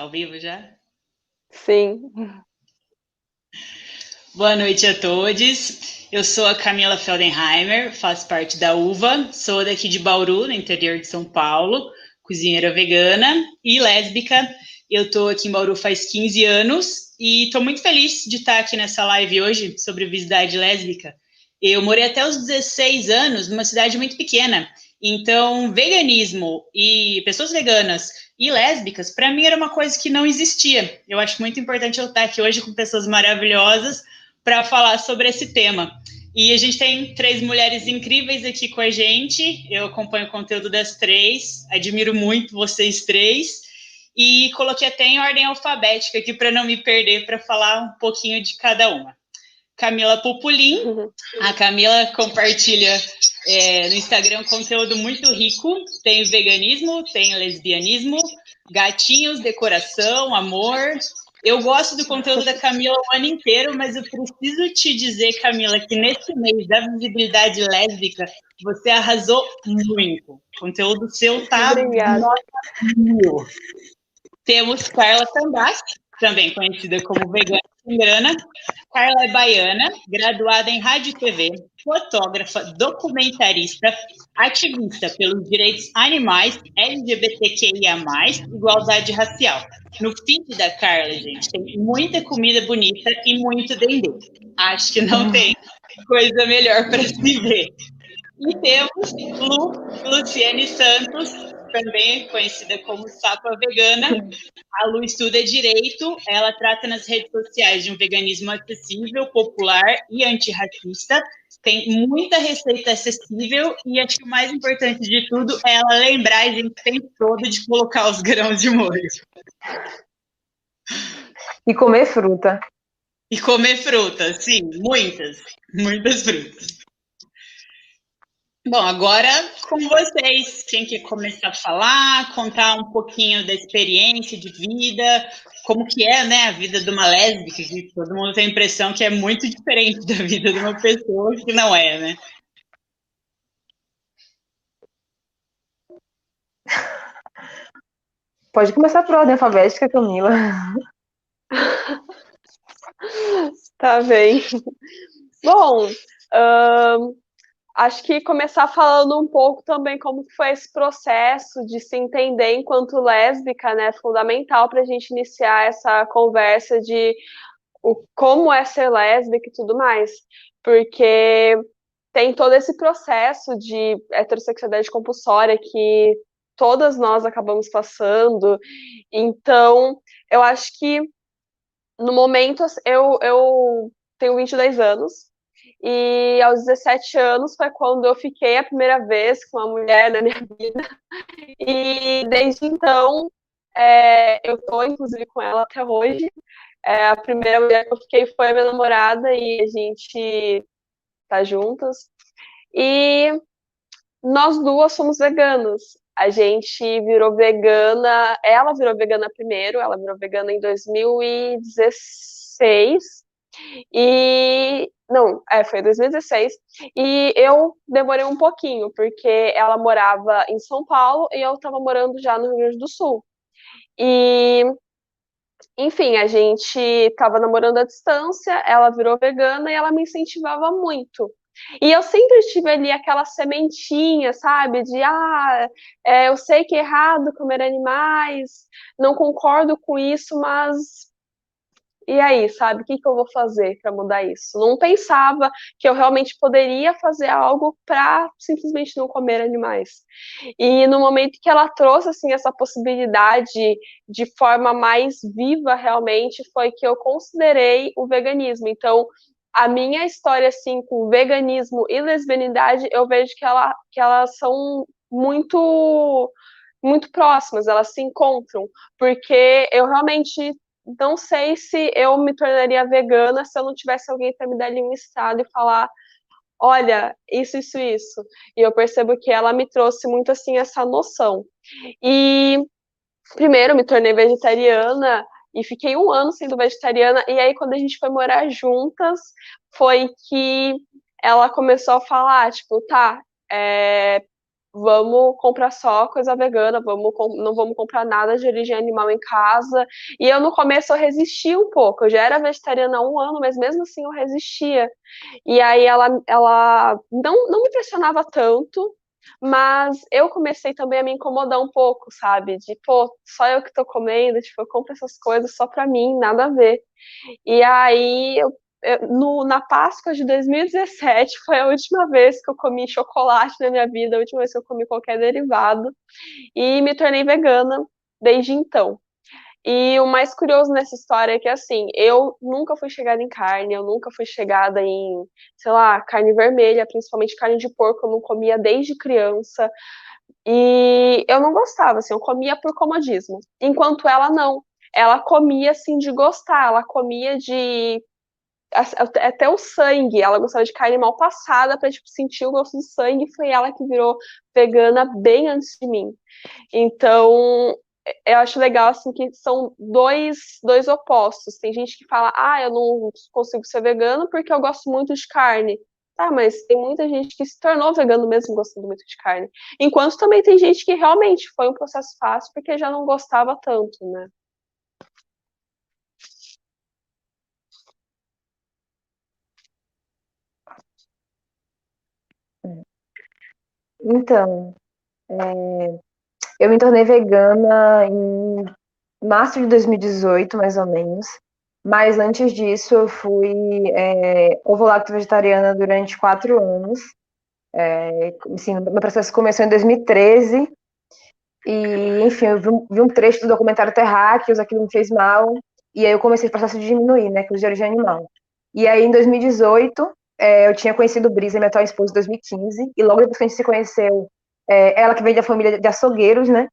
Ao vivo já? Sim. Boa noite a todos. Eu sou a Camila Feldenheimer, faço parte da UVA, sou daqui de Bauru, no interior de São Paulo, cozinheira vegana e lésbica. Eu estou aqui em Bauru faz 15 anos e estou muito feliz de estar aqui nessa live hoje sobre obesidade lésbica. Eu morei até os 16 anos numa cidade muito pequena, então veganismo e pessoas veganas e lésbicas, para mim era uma coisa que não existia. Eu acho muito importante eu estar aqui hoje com pessoas maravilhosas para falar sobre esse tema. E a gente tem três mulheres incríveis aqui com a gente. Eu acompanho o conteúdo das três, admiro muito vocês três. E coloquei até em ordem alfabética aqui para não me perder para falar um pouquinho de cada uma. Camila Pupulim. Uhum. A Camila compartilha é, no Instagram conteúdo muito rico. Tem veganismo, tem lesbianismo, gatinhos, decoração, amor. Eu gosto do conteúdo da Camila o ano inteiro, mas eu preciso te dizer, Camila, que nesse mês da visibilidade lésbica, você arrasou muito. O conteúdo seu tá Obrigada. Temos Carla Tambassi, também conhecida como Vegana Grana. Carla é baiana, graduada em rádio e TV, fotógrafa, documentarista, ativista pelos direitos animais, LGBTQIA+, igualdade racial. No feed da Carla, gente, tem muita comida bonita e muito dendê. Acho que não tem coisa melhor para se ver. E temos Lu, Luciane Santos, também conhecida como Sapa Vegana. A Lu estuda direito, ela trata nas redes sociais de um veganismo acessível, popular e antirracista. Tem muita receita acessível e acho que o mais importante de tudo é ela lembrar a gente o tempo todo de colocar os grãos de molho. E comer fruta. E comer fruta, sim, muitas, muitas frutas. Bom, agora com vocês, quem quer começar a falar, contar um pouquinho da experiência de vida, como que é, né, a vida de uma lésbica, que todo mundo tem a impressão que é muito diferente da vida de uma pessoa que não é, né? Pode começar por ordem alfabética, Camila. tá bem. Bom, acho que começar falando um pouco também como foi esse processo de se entender enquanto lésbica, né, fundamental para a gente iniciar essa conversa de o, como é ser lésbica e tudo mais, porque tem todo esse processo de heterossexualidade compulsória que todas nós acabamos passando, então eu acho que no momento eu, eu tenho 22 anos, e aos 17 anos foi quando eu fiquei a primeira vez com uma mulher na minha vida. E desde então, é, eu estou inclusive com ela até hoje. É, a primeira mulher que eu fiquei foi a minha namorada e a gente tá juntas. E nós duas somos veganas. A gente virou vegana, ela virou vegana primeiro, ela virou vegana em 2016. E não, é, foi 2016. E eu demorei um pouquinho, porque ela morava em São Paulo e eu estava morando já no Rio Grande do Sul. E, enfim, a gente estava namorando à distância, ela virou vegana e ela me incentivava muito. E eu sempre tive ali aquela sementinha, sabe? De, ah, é, eu sei que é errado comer animais, não concordo com isso, mas e aí, sabe, o que, que eu vou fazer para mudar isso? Não pensava que eu realmente poderia fazer algo para simplesmente não comer animais. E no momento que ela trouxe assim essa possibilidade de forma mais viva realmente, foi que eu considerei o veganismo. Então, a minha história assim com veganismo e lesbianidade, eu vejo que, ela, que elas são muito muito próximas, elas se encontram, porque eu realmente não sei se eu me tornaria vegana se eu não tivesse alguém para me dar ali um estado e falar olha, isso, isso, isso. E eu percebo que ela me trouxe muito assim essa noção. E primeiro me tornei vegetariana e fiquei um ano sendo vegetariana. E aí, quando a gente foi morar juntas, foi que ela começou a falar, tipo, tá, é, vamos comprar só coisa vegana, vamos, não vamos comprar nada de origem animal em casa. E eu no começo eu resisti um pouco, eu já era vegetariana há um ano, mas mesmo assim eu resistia. E aí ela, ela não, não me pressionava tanto, mas eu comecei também a me incomodar um pouco, sabe? De, pô, só eu que tô comendo, tipo, eu compro essas coisas só pra mim, nada a ver. E aí eu no, na Páscoa de 2017 foi a última vez que eu comi chocolate na minha vida, a última vez que eu comi qualquer derivado, e me tornei vegana desde então. E o mais curioso nessa história é que, assim, eu nunca fui chegada em carne, eu nunca fui chegada em, sei lá, carne vermelha, principalmente carne de porco, eu não comia desde criança. E eu não gostava, assim, eu comia por comodismo. Enquanto ela não. Ela comia, assim, de gostar, ela comia de até o sangue, ela gostava de carne mal passada para tipo, sentir o gosto do sangue, foi ela que virou vegana bem antes de mim. Então, eu acho legal assim que são dois, dois opostos. Tem gente que fala: "Ah, eu não consigo ser vegano porque eu gosto muito de carne". Tá, mas tem muita gente que se tornou vegano mesmo gostando muito de carne. Enquanto também tem gente que realmente foi um processo fácil porque já não gostava tanto, né? Então, é, eu me tornei vegana em março de 2018, mais ou menos. Mas antes disso, eu fui é, ovo-lacto vegetariana durante quatro anos. É, assim, meu processo começou em 2013. E, enfim, eu vi um, vi um trecho do documentário Terráqueos, aquilo me fez mal. E aí eu comecei o processo de diminuir, né, que de origem animal. E aí, em 2018, é, eu tinha conhecido Brisa, minha atual esposa, em 2015, e logo depois que a gente se conheceu, é, ela que vem da família de açougueiros, né?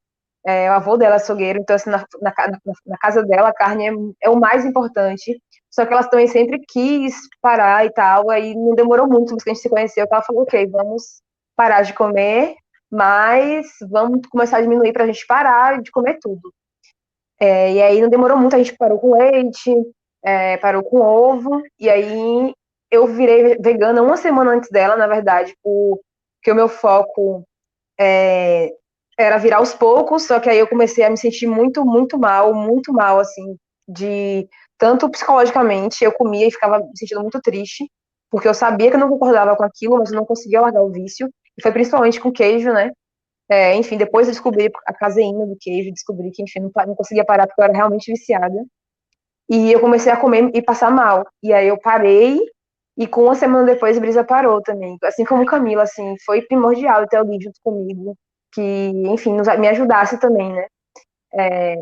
É, o avô dela é açougueiro, então, assim, na, na, na casa dela, a carne é, é, o mais importante. Só que ela também sempre quis parar e tal, aí não demorou muito depois que a gente se conheceu, que ela falou, ok, vamos parar de comer, mas vamos começar a diminuir para a gente parar de comer tudo. É, e aí não demorou muito, a gente parou com leite, é, parou com ovo, e aí eu virei vegana uma semana antes dela, na verdade, porque o meu foco é, era virar aos poucos, só que aí eu comecei a me sentir muito, muito mal, muito mal, assim, de tanto psicologicamente, eu comia e ficava me sentindo muito triste, porque eu sabia que eu não concordava com aquilo, mas eu não conseguia largar o vício, e foi principalmente com queijo, né? É, enfim, depois eu descobri a caseína do queijo, descobri que, enfim, não, não conseguia parar porque eu era realmente viciada. E eu comecei a comer e passar mal. E aí eu parei e com uma semana depois, Brisa parou também. Assim como Camila, assim, foi primordial ter alguém junto comigo que, enfim, nos, me ajudasse também, né? É,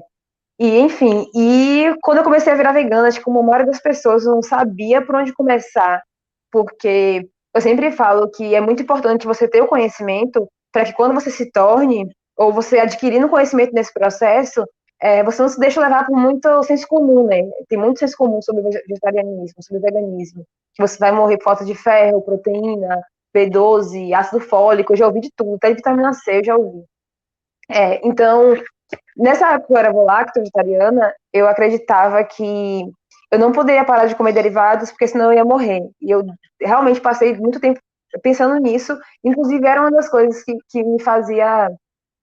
e, enfim, e quando eu comecei a virar vegana, acho que como a maioria das pessoas não sabia por onde começar, porque eu sempre falo que é muito importante você ter o conhecimento para que quando você se torne, ou você adquirindo conhecimento nesse processo, é, você não se deixa levar por muito senso comum, né? Tem muito senso comum sobre vegetarianismo, sobre veganismo que você vai morrer por falta de ferro, proteína, B12, ácido fólico, eu já ouvi de tudo, até de vitamina C eu já ouvi. É, então, nessa época que eu era volacto vegetariana, eu acreditava que eu não poderia parar de comer derivados, porque senão eu ia morrer. E eu realmente passei muito tempo pensando nisso, inclusive era uma das coisas que, que me fazia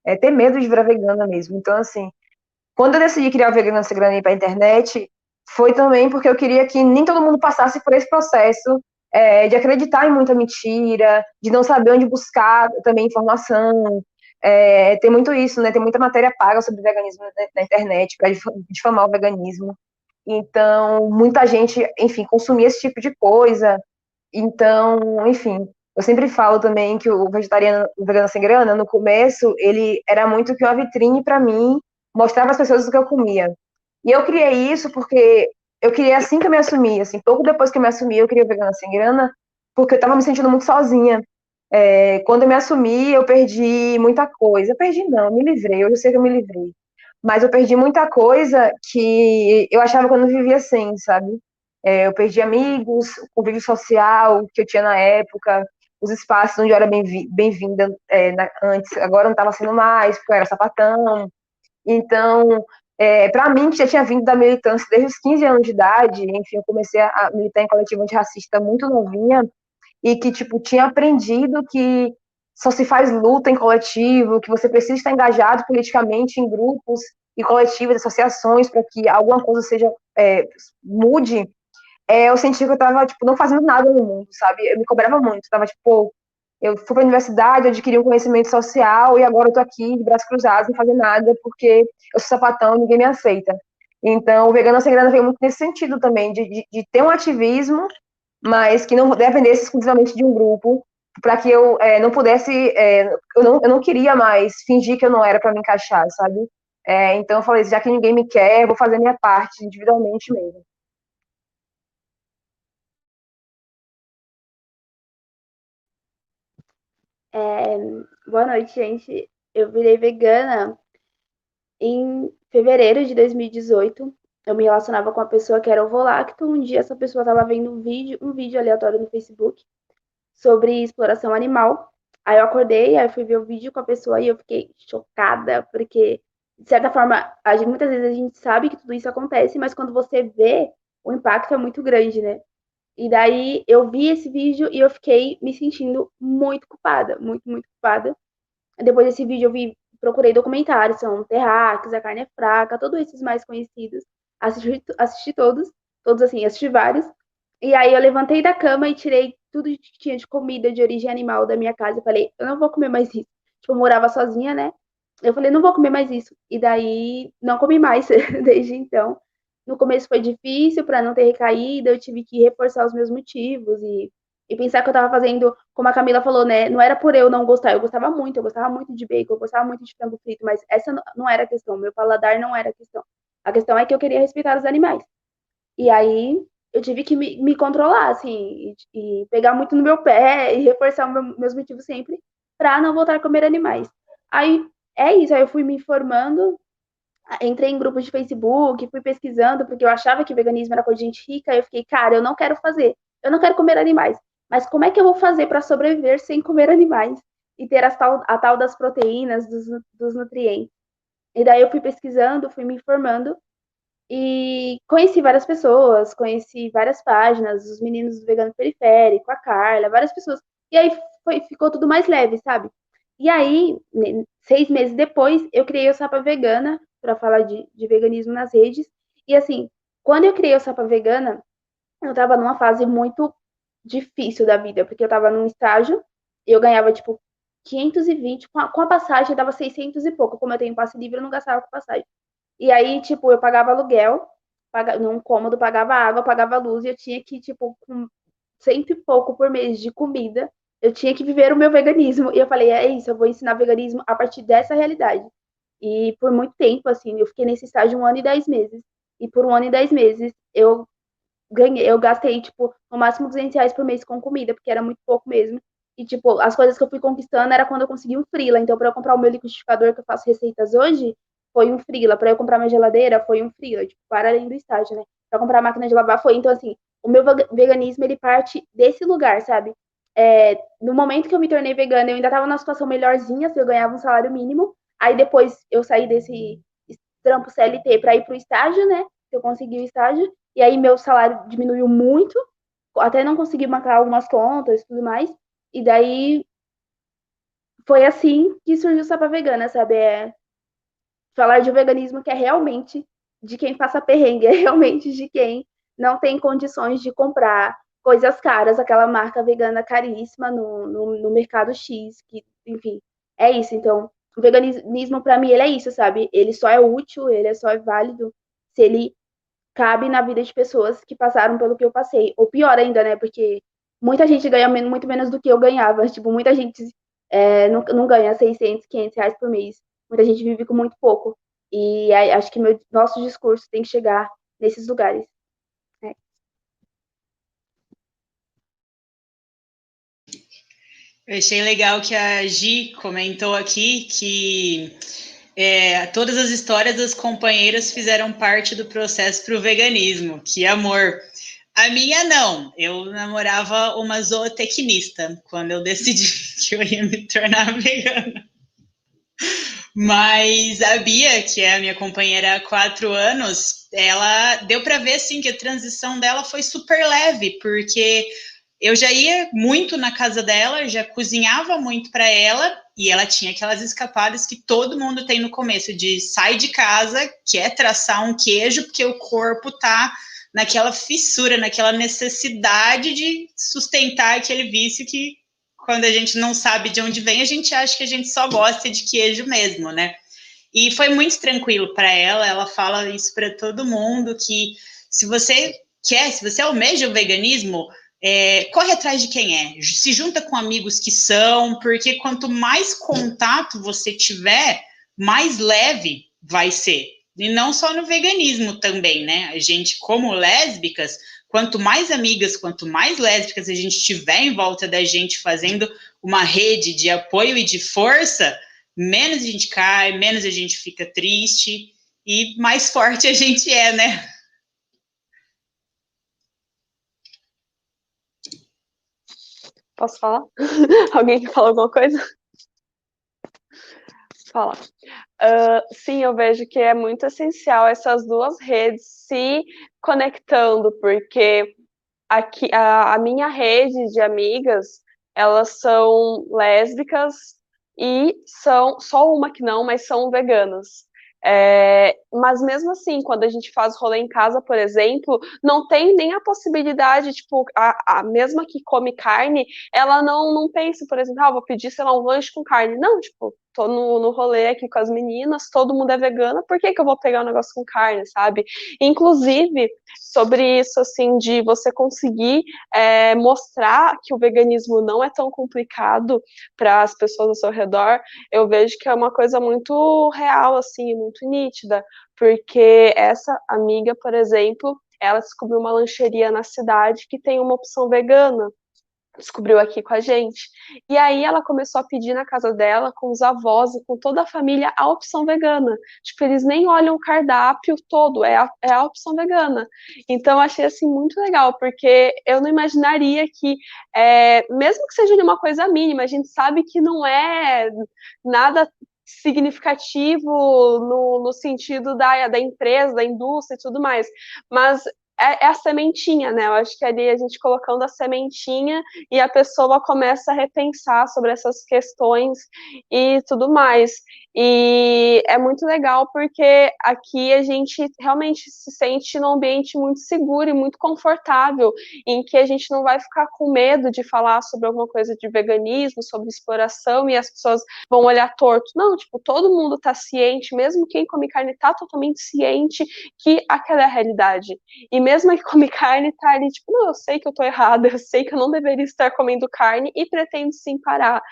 é, ter medo de virar vegana mesmo. Então, assim, quando eu decidi criar o Vegana Segurando para a internet, foi também porque eu queria que nem todo mundo passasse por esse processo é, de acreditar em muita mentira, de não saber onde buscar também informação. É, tem muito isso, né? Tem muita matéria paga sobre veganismo na internet para difamar o veganismo. Então, muita gente, enfim, consumia esse tipo de coisa. Então, enfim, eu sempre falo também que o vegetariano, o vegano sem grana, no começo, ele era muito que uma vitrine para mim, mostrava às pessoas o que eu comia. E eu criei isso porque eu queria assim que eu me assumi, assim, pouco depois que eu me assumi, eu queria Vegana Sem Grana, porque eu tava me sentindo muito sozinha. É, quando eu me assumi, eu perdi muita coisa. Eu perdi não, eu me livrei, hoje eu sei que eu me livrei. Mas eu perdi muita coisa que eu achava que eu não vivia sem, sabe? É, eu perdi amigos, o convívio social que eu tinha na época, os espaços onde eu era bem-vinda bem é, antes, agora não estava sendo mais, porque eu era sapatão. Então, é, para mim, que já tinha vindo da militância desde os 15 anos de idade, enfim, eu comecei a militar em coletivo antirracista muito novinha, e que, tipo, tinha aprendido que só se faz luta em coletivo, que você precisa estar engajado politicamente em grupos e coletivos, associações, para que alguma coisa seja é, mude, é, eu senti que eu estava tipo, não fazendo nada no mundo, sabe? Eu me cobrava muito, estava tipo, eu fui para a universidade, adquiri um conhecimento social e agora eu aqui de braços cruzados, sem fazer nada, porque eu sou sapatão ninguém me aceita. Então, o Vegano Sem Grana veio muito nesse sentido também, de, de, de ter um ativismo, mas que não dependesse exclusivamente de um grupo, para que eu é, não pudesse, é, eu, não, eu não queria mais fingir que eu não era para me encaixar, sabe? É, então eu falei, já que ninguém me quer, eu vou fazer minha parte individualmente mesmo. É, boa noite, gente. Eu virei vegana em fevereiro de 2018. Eu me relacionava com uma pessoa que era ovolacto. Um dia essa pessoa estava vendo um vídeo, um vídeo aleatório no Facebook sobre exploração animal. Aí eu acordei, aí fui ver o vídeo com a pessoa e eu fiquei chocada, porque, de certa forma, a gente, muitas vezes a gente sabe que tudo isso acontece, mas quando você vê, o impacto é muito grande, né? E daí eu vi esse vídeo e eu fiquei me sentindo muito culpada, muito, muito culpada. Depois desse vídeo eu vi, procurei documentários, são Terráqueos, A Carne é Fraca, todos esses mais conhecidos. Assisti, assisti todos, todos assim, assisti vários. E aí eu levantei da cama e tirei tudo que tinha de comida de origem animal da minha casa e falei, eu não vou comer mais isso. Tipo, eu morava sozinha, né? Eu falei, não vou comer mais isso. E daí não comi mais desde então. No começo foi difícil para não ter recaída, eu tive que reforçar os meus motivos e, e pensar que eu estava fazendo, como a Camila falou, né? Não era por eu não gostar, eu gostava muito, eu gostava muito de bacon, eu gostava muito de frango frito, mas essa não era a questão, meu paladar não era a questão. A questão é que eu queria respeitar os animais. E aí eu tive que me, me controlar, assim, e, e, pegar muito no meu pé e reforçar meu, meus motivos sempre para não voltar a comer animais. Aí é isso, aí eu fui me informando entrei em grupos de Facebook, fui pesquisando, porque eu achava que veganismo era coisa de gente rica, eu fiquei, cara, eu não quero fazer, eu não quero comer animais, mas como é que eu vou fazer para sobreviver sem comer animais e ter a tal, a tal das proteínas, dos, dos nutrientes? E daí eu fui pesquisando, fui me informando, e conheci várias pessoas, conheci várias páginas, os meninos do Vegano Periférico, a Carla, várias pessoas, e aí foi, ficou tudo mais leve, sabe? E aí, seis meses depois, eu criei o Sapa Vegana, para falar de, de veganismo nas redes. E assim, quando eu criei o Sapa Vegana, eu estava numa fase muito difícil da vida, porque eu estava num estágio, eu ganhava tipo 520, com a, com a passagem dava 600 e pouco. Como eu tenho passe livre, eu não gastava com passagem. E aí, tipo, eu pagava aluguel, pagava, num cômodo, pagava água, pagava luz, e eu tinha que, tipo, com cento e pouco por mês de comida, eu tinha que viver o meu veganismo. E eu falei, é isso, eu vou ensinar veganismo a partir dessa realidade. E por muito tempo, assim, eu fiquei nesse estágio um ano e dez meses. E por um ano e dez meses, eu ganhei, eu gastei, tipo, no máximo 200 reais por mês com comida, porque era muito pouco mesmo. E, tipo, as coisas que eu fui conquistando era quando eu consegui um freela. Então, para eu comprar o meu liquidificador que eu faço receitas hoje, foi um freela. Para eu comprar minha geladeira, foi um freela, tipo, para além do estágio, né? Para comprar a máquina de lavar, foi. Então, assim, o meu veganismo, ele parte desse lugar, sabe? É, no momento que eu me tornei vegana, eu ainda estava numa situação melhorzinha, se eu ganhava um salário mínimo, Aí depois eu saí desse trampo CLT para ir para o estágio, né? Eu consegui o estágio. E aí meu salário diminuiu muito, até não consegui marcar algumas contas e tudo mais. E daí foi assim que surgiu o Sapa Vegana, sabe? É falar de veganismo que é realmente de quem passa perrengue, é realmente de quem não tem condições de comprar coisas caras, aquela marca vegana caríssima no, no, no mercado X, que, enfim, é isso. Então, o veganismo, para mim, ele é isso, sabe? Ele só é útil, ele é só é válido se ele cabe na vida de pessoas que passaram pelo que eu passei. Ou pior ainda, né? Porque muita gente ganha muito menos do que eu ganhava. Tipo, muita gente é, não, não ganha 600, 500 reais por mês. Muita gente vive com muito pouco. E acho que meu, nosso discurso tem que chegar nesses lugares. Eu achei legal que a Gi comentou aqui que é, todas as histórias das companheiras fizeram parte do processo para o veganismo. Que amor! A minha não. Eu namorava uma zootecnista quando eu decidi que eu ia me tornar vegana. Mas a Bia, que é a minha companheira há quatro anos, ela deu para ver assim que a transição dela foi super leve, porque eu já ia muito na casa dela, já cozinhava muito para ela, e ela tinha aquelas escapadas que todo mundo tem no começo, de sai de casa, quer traçar um queijo, porque o corpo tá naquela fissura, naquela necessidade de sustentar aquele vício que quando a gente não sabe de onde vem, a gente acha que a gente só gosta de queijo mesmo, né? E foi muito tranquilo para ela, ela fala isso para todo mundo que se você quer, se você almeja o veganismo, é, corre atrás de quem é, se junta com amigos que são, porque quanto mais contato você tiver, mais leve vai ser. E não só no veganismo também, né? A gente, como lésbicas, quanto mais amigas, quanto mais lésbicas a gente tiver em volta da gente fazendo uma rede de apoio e de força, menos a gente cai, menos a gente fica triste e mais forte a gente é, né? Posso falar? Alguém quer falar alguma coisa? Fala. Uh, sim, eu vejo que é muito essencial essas duas redes se conectando, porque aqui a, a minha rede de amigas, elas são lésbicas e são só uma que não, mas são veganas. É, mas mesmo assim, quando a gente faz rolê em casa, por exemplo, não tem nem a possibilidade, tipo, a, a mesma que come carne, ela não, não pensa, por exemplo, ah, vou pedir, sei lá, um lanche com carne. Não, tipo, tô no, no rolê aqui com as meninas, todo mundo é vegana, por que, que eu vou pegar um negócio com carne, sabe? Inclusive, sobre isso, assim, de você conseguir é, mostrar que o veganismo não é tão complicado para as pessoas ao seu redor, eu vejo que é uma coisa muito real, assim, muito nítida, porque essa amiga, por exemplo, ela descobriu uma lancheria na cidade que tem uma opção vegana descobriu aqui com a gente. E aí ela começou a pedir na casa dela, com os avós e com toda a família, a opção vegana. Tipo, eles nem olham o cardápio todo, é a, é a opção vegana. Então, achei, assim, muito legal, porque eu não imaginaria que, é, mesmo que seja de uma coisa mínima, a gente sabe que não é nada significativo no, no sentido da, da empresa, da indústria e tudo mais, mas é, é, a sementinha, né? Eu acho que ali a gente colocando a sementinha e a pessoa começa a repensar sobre essas questões e tudo mais. E é muito legal porque aqui a gente realmente se sente num ambiente muito seguro e muito confortável, em que a gente não vai ficar com medo de falar sobre alguma coisa de veganismo, sobre exploração e as pessoas vão olhar torto. Não, tipo, todo mundo tá ciente, mesmo quem come carne tá totalmente ciente que aquela é a realidade. E mesmo quem come carne tá ali, tipo, não, eu sei que eu tô errada, eu sei que eu não deveria estar comendo carne e pretendo sim parar.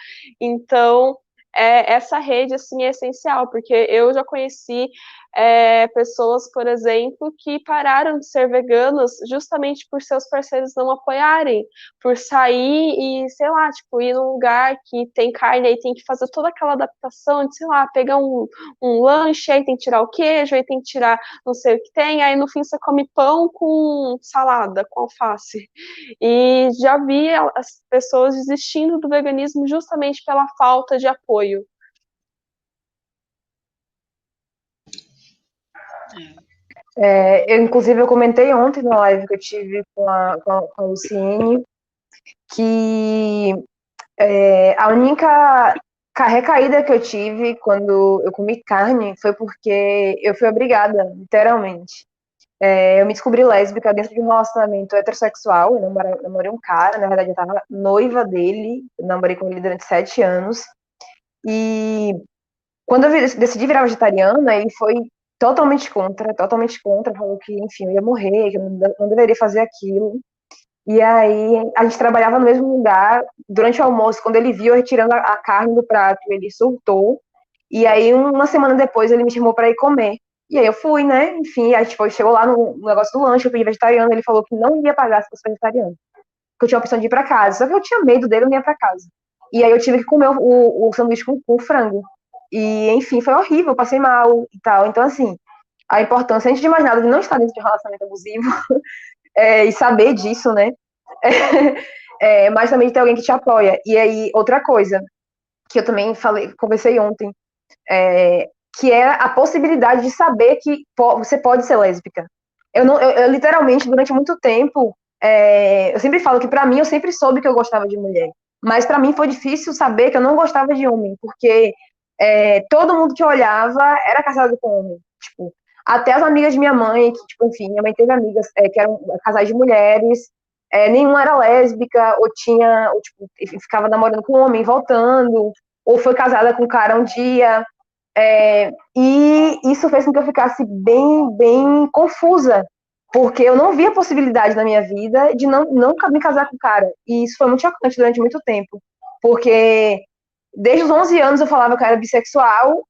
Então, é, essa rede assim é essencial, porque eu já conheci é, pessoas, por exemplo, que pararam de ser veganas justamente por seus parceiros não apoiarem, por sair e, sei lá, tipo, ir num lugar que tem carne, aí tem que fazer toda aquela adaptação de, sei lá, pegar um, um lanche, aí tem que tirar o queijo, aí tem que tirar não sei o que tem, aí no fim você come pão com salada, com alface. E já vi as pessoas desistindo do veganismo justamente pela falta de apoio. É, eu, inclusive, eu comentei ontem na live que eu tive com a, com a, com a Luciene que é, a única recaída que eu tive quando eu comi carne foi porque eu fui obrigada, literalmente. É, eu me descobri lésbica dentro de um relacionamento heterossexual. Eu namorei, namorei um cara, na verdade, eu estava noiva dele. Eu namorei com ele durante sete anos. E quando eu decidi virar vegetariana, ele foi totalmente contra, totalmente contra, falou que, enfim, eu ia morrer, que eu não deveria fazer aquilo. E aí a gente trabalhava no mesmo lugar. Durante o almoço, quando ele viu eu retirando a, carne do prato, ele surtou. E aí uma semana depois ele me chamou para ir comer. E aí eu fui, né? Enfim, a gente foi, chegou lá no, negócio do lanche, eu pedi vegetariano, ele falou que não ia pagar se fosse vegetariano. Que eu tinha a opção de ir para casa. Só que eu tinha medo dele, eu não ia para casa. E aí eu tive que comer o, o sanduíche com, com frango. E, enfim, foi horrível, passei mal e tal. Então, assim, a importância, antes de mais nada, de não estar dentro de um relacionamento abusivo é, e saber disso, né? É, é, mas também de ter alguém que te apoia. E aí, outra coisa, que eu também falei, conversei ontem, é, que é a possibilidade de saber que você pode ser lésbica. Eu, não, eu, eu, literalmente, durante muito tempo, é, eu sempre falo que para mim eu sempre soube que eu gostava de mulher, mas para mim foi difícil saber que eu não gostava de homem, porque é, todo mundo que olhava era casado com homem, tipo, até as amigas de minha mãe, que, tipo, enfim, minha mãe teve amigas é, que eram casais de mulheres, é, nenhuma era lésbica, ou tinha, ou, tipo, ficava namorando com um homem, voltando, ou foi casada com um cara um dia, é, e isso fez com que eu ficasse bem, bem confusa, porque eu não via possibilidade na minha vida de não, não me casar com o cara. E isso foi muito chocante durante muito tempo, porque desde os 11 anos eu falava que eu era bissexual,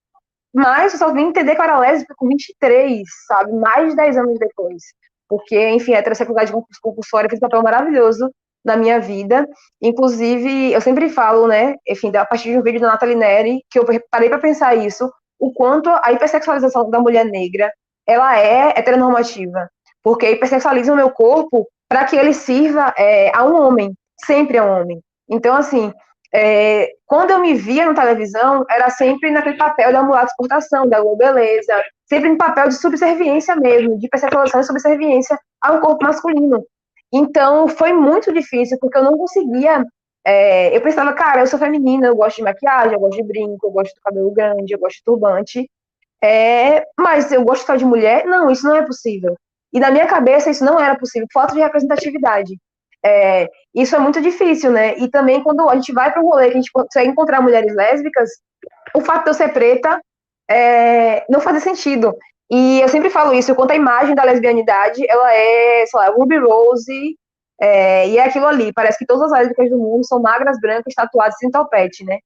mas eu só vim entender que eu era lésbica com 23, sabe? Mais de 10 anos depois. Porque, enfim, a heterossexualidade compulsória fez um papel maravilhoso na minha vida. Inclusive, eu sempre falo, né, enfim, a partir de um vídeo da Nathalie Neri, que eu parei para pensar isso, o quanto a hipersexualização da mulher negra, ela é heteronormativa. Porque hipersexualiza o meu corpo para que ele sirva é, a um homem, sempre a um homem. Então, assim, é, quando eu me via na televisão, era sempre naquele papel da mulata exportação, da beleza, sempre no papel de subserviência mesmo, de percepção e subserviência a um corpo masculino. Então, foi muito difícil, porque eu não conseguia. É, eu pensava, cara, eu sou feminina, eu gosto de maquiagem, eu gosto de brinco, eu gosto do cabelo grande, eu gosto de turbante, é, mas eu gosto só de mulher? Não, isso não é possível. E na minha cabeça, isso não era possível, falta de representatividade. É, isso é muito difícil, né? E também quando a gente vai para um rolê que a gente consegue encontrar mulheres lésbicas, o fato de eu ser preta é, não faz sentido. E eu sempre falo isso, quanto a imagem da lesbianidade, ela é, sei lá, Ruby Rose, é, e é aquilo ali, parece que todas as lésbicas do mundo são magras, brancas, tatuadas sem topete, né?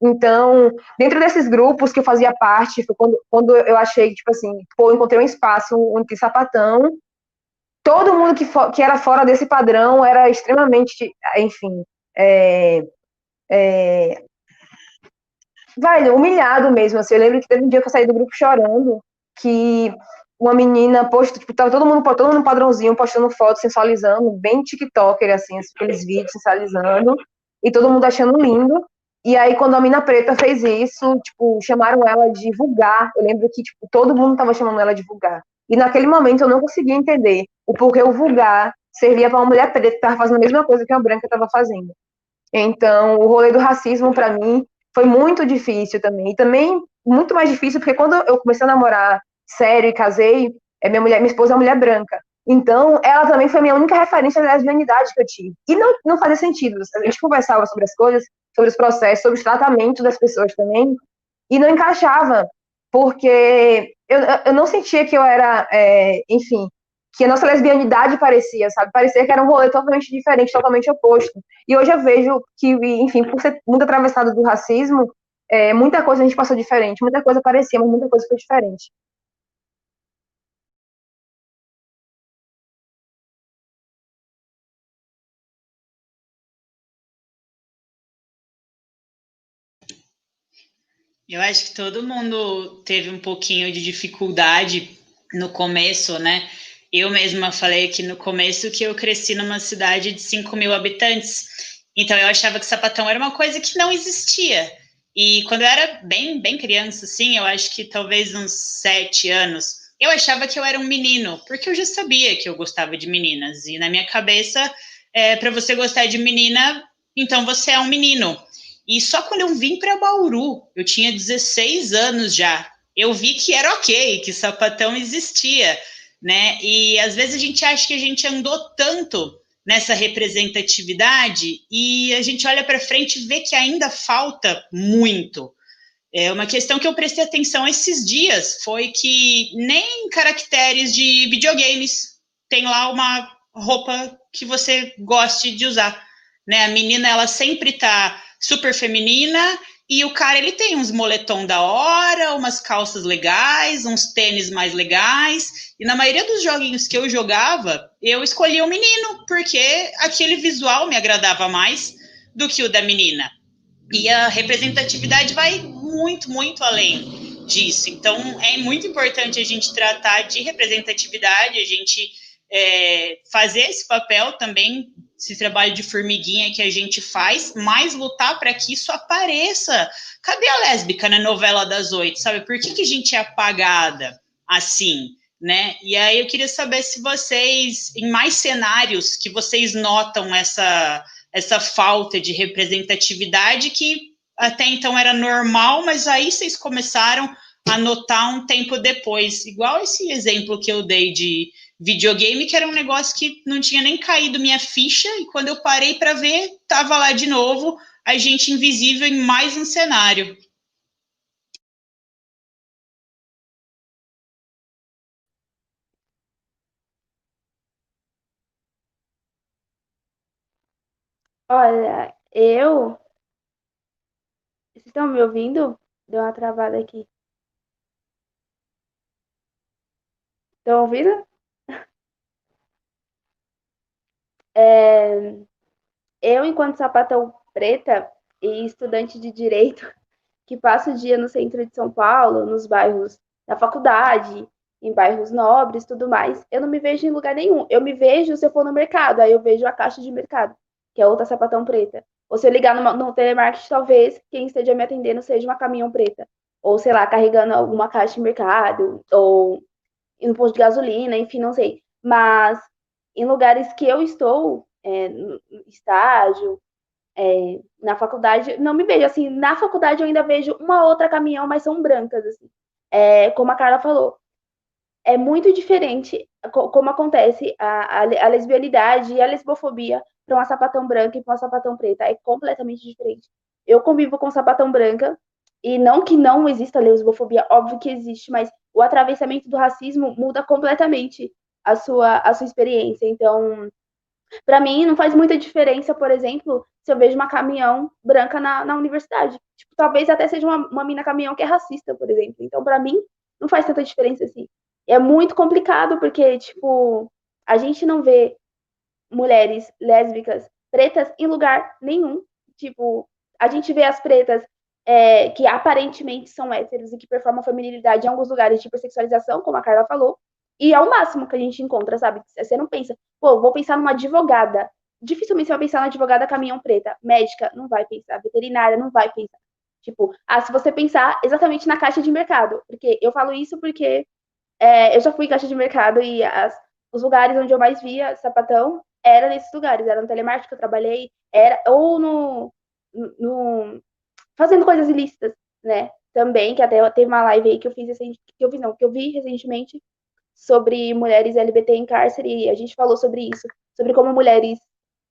Então, dentro desses grupos que eu fazia parte, foi quando, quando eu achei, tipo assim, pô, encontrei um espaço, um, um sapatão, todo mundo que, que era fora desse padrão era extremamente, enfim, é, é, velho, humilhado mesmo, assim, eu lembro que teve um dia que eu saí do grupo chorando, que uma menina postou, tipo, tava todo mundo, todo mundo padrãozinho, postando foto, sensualizando, bem tiktoker, assim, aqueles vídeos sensualizando, e todo mundo achando lindo, e aí, quando a mina preta fez isso, tipo, chamaram ela de vulgar. Eu lembro que, tipo, todo mundo tava chamando ela de vulgar. E naquele momento eu não conseguia entender o porquê o vulgar servia para uma mulher preta que estava fazendo a mesma coisa que a branca estava fazendo. Então, o rolê do racismo, para mim, foi muito difícil também. E também muito mais difícil porque quando eu comecei a namorar sério e casei, é minha mulher, minha esposa é uma mulher branca. Então, ela também foi a minha única referência de lesbianidade que eu tive. E não, não fazia sentido. A gente conversava sobre as coisas, sobre os processos, sobre os tratamentos das pessoas também, e não encaixava, porque eu, eu não sentia que eu era, é, enfim, que a nossa lesbianidade parecia, sabe? Parecia que era um rolê totalmente diferente, totalmente oposto. E hoje eu vejo que, enfim, por ser muito atravessado do racismo, é, muita coisa a gente passou diferente, muita coisa parecia, mas muita coisa foi diferente. Eu acho que todo mundo teve um pouquinho de dificuldade no começo, né? Eu mesma falei que no começo que eu cresci numa cidade de 5 mil habitantes, então eu achava que sapatão era uma coisa que não existia. E quando eu era bem, bem criança, assim, eu acho que talvez uns sete anos, eu achava que eu era um menino, porque eu já sabia que eu gostava de meninas. E na minha cabeça, é, para você gostar de menina, então você é um menino. E só quando eu vim para Bauru, eu tinha 16 anos já, eu vi que era ok, que sapatão existia, né? E às vezes a gente acha que a gente andou tanto nessa representatividade e a gente olha para frente e vê que ainda falta muito. É uma questão que eu prestei atenção esses dias foi que nem caracteres de videogames tem lá uma roupa que você goste de usar, né? A menina ela sempre está super feminina e o cara ele tem uns moletom da hora, umas calças legais, uns tênis mais legais. E na maioria dos joguinhos que eu jogava, eu escolhia o menino, porque aquele visual me agradava mais do que o da menina. E a representatividade vai muito, muito além disso. Então é muito importante a gente tratar de representatividade, a gente é, fazer esse papel também esse trabalho de formiguinha que a gente faz, mas lutar para que isso apareça. Cadê a lésbica na novela das oito, sabe? Por que, que a gente é apagada assim? né? E aí eu queria saber se vocês, em mais cenários, que vocês notam essa, essa falta de representatividade que até então era normal, mas aí vocês começaram a notar um tempo depois, igual esse exemplo que eu dei de videogame, que era um negócio que não tinha nem caído minha ficha, e quando eu parei para ver, tava lá de novo, a gente invisível em mais um cenário. Olha, eu. Vocês estão me ouvindo? Deu uma travada aqui. Estão ouvindo? É, eu, enquanto sapatão preta e estudante de direito, que passa o dia no centro de São Paulo, nos bairros da faculdade, em bairros nobres, tudo mais, eu não me vejo em lugar nenhum. Eu me vejo se eu for no mercado, aí eu vejo a caixa de mercado, que é outra sapatão preta. Ou se eu ligar numa, no telemarketing, talvez quem esteja me atendendo seja uma caminhão preta. Ou, sei lá, carregando alguma caixa de mercado, ou no posto de gasolina, enfim, não sei. Mas em lugares que eu estou, é, estágio, é, na faculdade, não me vejo assim. Na faculdade eu ainda vejo uma outra caminhão, mas são brancas, assim. É, como a Carla falou, é muito diferente como acontece a, a, a lesbianidade e a lesbofobia para uma sapatão branca e para uma sapatão preta. É completamente diferente. Eu convivo com sapatão branca, e não que não exista lesbofobia, óbvio que existe, mas o atravessamento do racismo muda completamente a sua, a sua experiência. Então, para mim, não faz muita diferença, por exemplo, se eu vejo uma caminhão branca na, na universidade. Tipo, talvez até seja uma, uma mina caminhão que é racista, por exemplo. Então, para mim, não faz tanta diferença assim. É muito complicado, porque, tipo, a gente não vê mulheres lésbicas pretas em lugar nenhum. Tipo, a gente vê as pretas é, que aparentemente são héteros e que performam feminilidade em alguns lugares de hipersexualização, como a Carla falou, e é o máximo que a gente encontra, sabe? Você não pensa, pô, vou pensar numa advogada. Dificilmente você vai pensar numa advogada caminhão preta. Médica, não vai pensar. Veterinária, não vai pensar. Tipo, ah, se você pensar exatamente na caixa de mercado. Porque eu falo isso porque é, eu já fui em caixa de mercado e as, os lugares onde eu mais via sapatão era nesses lugares. Era no telemarketing que eu trabalhei, era, ou no, no fazendo coisas ilícitas, né? Também, que até teve uma live aí que eu fiz que eu fiz não, que eu vi recentemente sobre mulheres LGBT em cárcere e a gente falou sobre isso, sobre como mulheres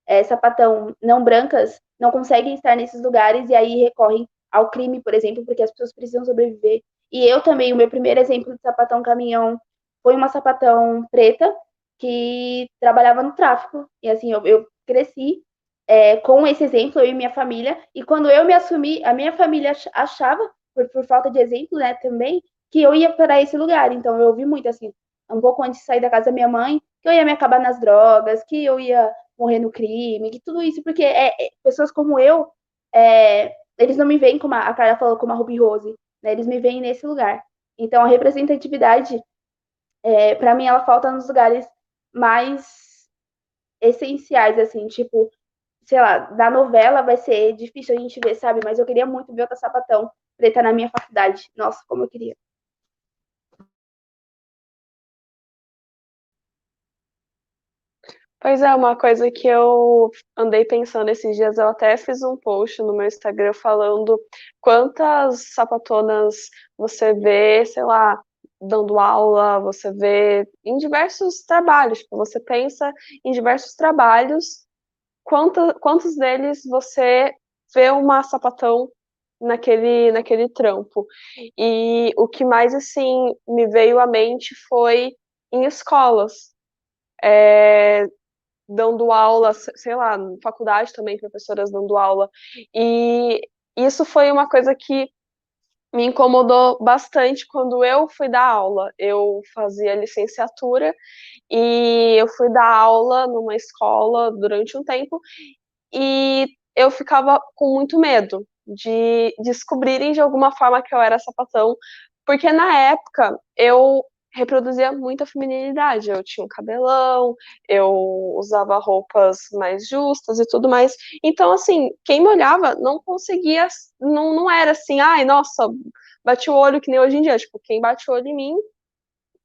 é, sapatão não brancas não conseguem estar nesses lugares e aí recorrem ao crime, por exemplo, porque as pessoas precisam sobreviver. E eu também, o meu primeiro exemplo de sapatão caminhão foi uma sapatão preta que trabalhava no tráfico. E assim, eu, eu cresci é, com esse exemplo, eu e minha família. E quando eu me assumi, a minha família achava, por, por falta de exemplo, né, também, que eu ia para esse lugar. Então, eu ouvi muito assim, um pouco antes de sair da casa da minha mãe, que eu ia me acabar nas drogas, que eu ia morrer no crime, que tudo isso, porque é, é pessoas como eu, é, eles não me veem como a, a Carla falou, como a Ruby Rose, né, eles me veem nesse lugar. Então, a representatividade, é, para mim, ela falta nos lugares mais essenciais, assim, tipo, sei lá, da novela vai ser difícil a gente ver, sabe? Mas eu queria muito ver outra sapatão preta na minha faculdade. Nossa, como eu queria. Pois é, uma coisa que eu andei pensando esses dias, eu até fiz um post no meu Instagram falando quantas sapatonas você vê, sei lá, dando aula, você vê em diversos trabalhos. Tipo, você pensa em diversos trabalhos quanto, quantos deles você vê uma sapatão naquele, naquele trampo. E o que mais, assim, me veio à mente foi em escolas. É, dando aula, sei lá, faculdade também, professoras dando aula. E isso foi uma coisa que me incomodou bastante quando eu fui dar aula. Eu fazia licenciatura e eu fui dar aula numa escola durante um tempo e eu ficava com muito medo de descobrirem de alguma forma que eu era sapatão, porque na época eu reproduzia muita feminilidade. Eu tinha um cabelão, eu usava roupas mais justas e tudo mais. Então, assim, quem me olhava não conseguia, não, não era assim, ai, nossa, bati o olho que nem hoje em dia. Tipo, quem bate o olho em mim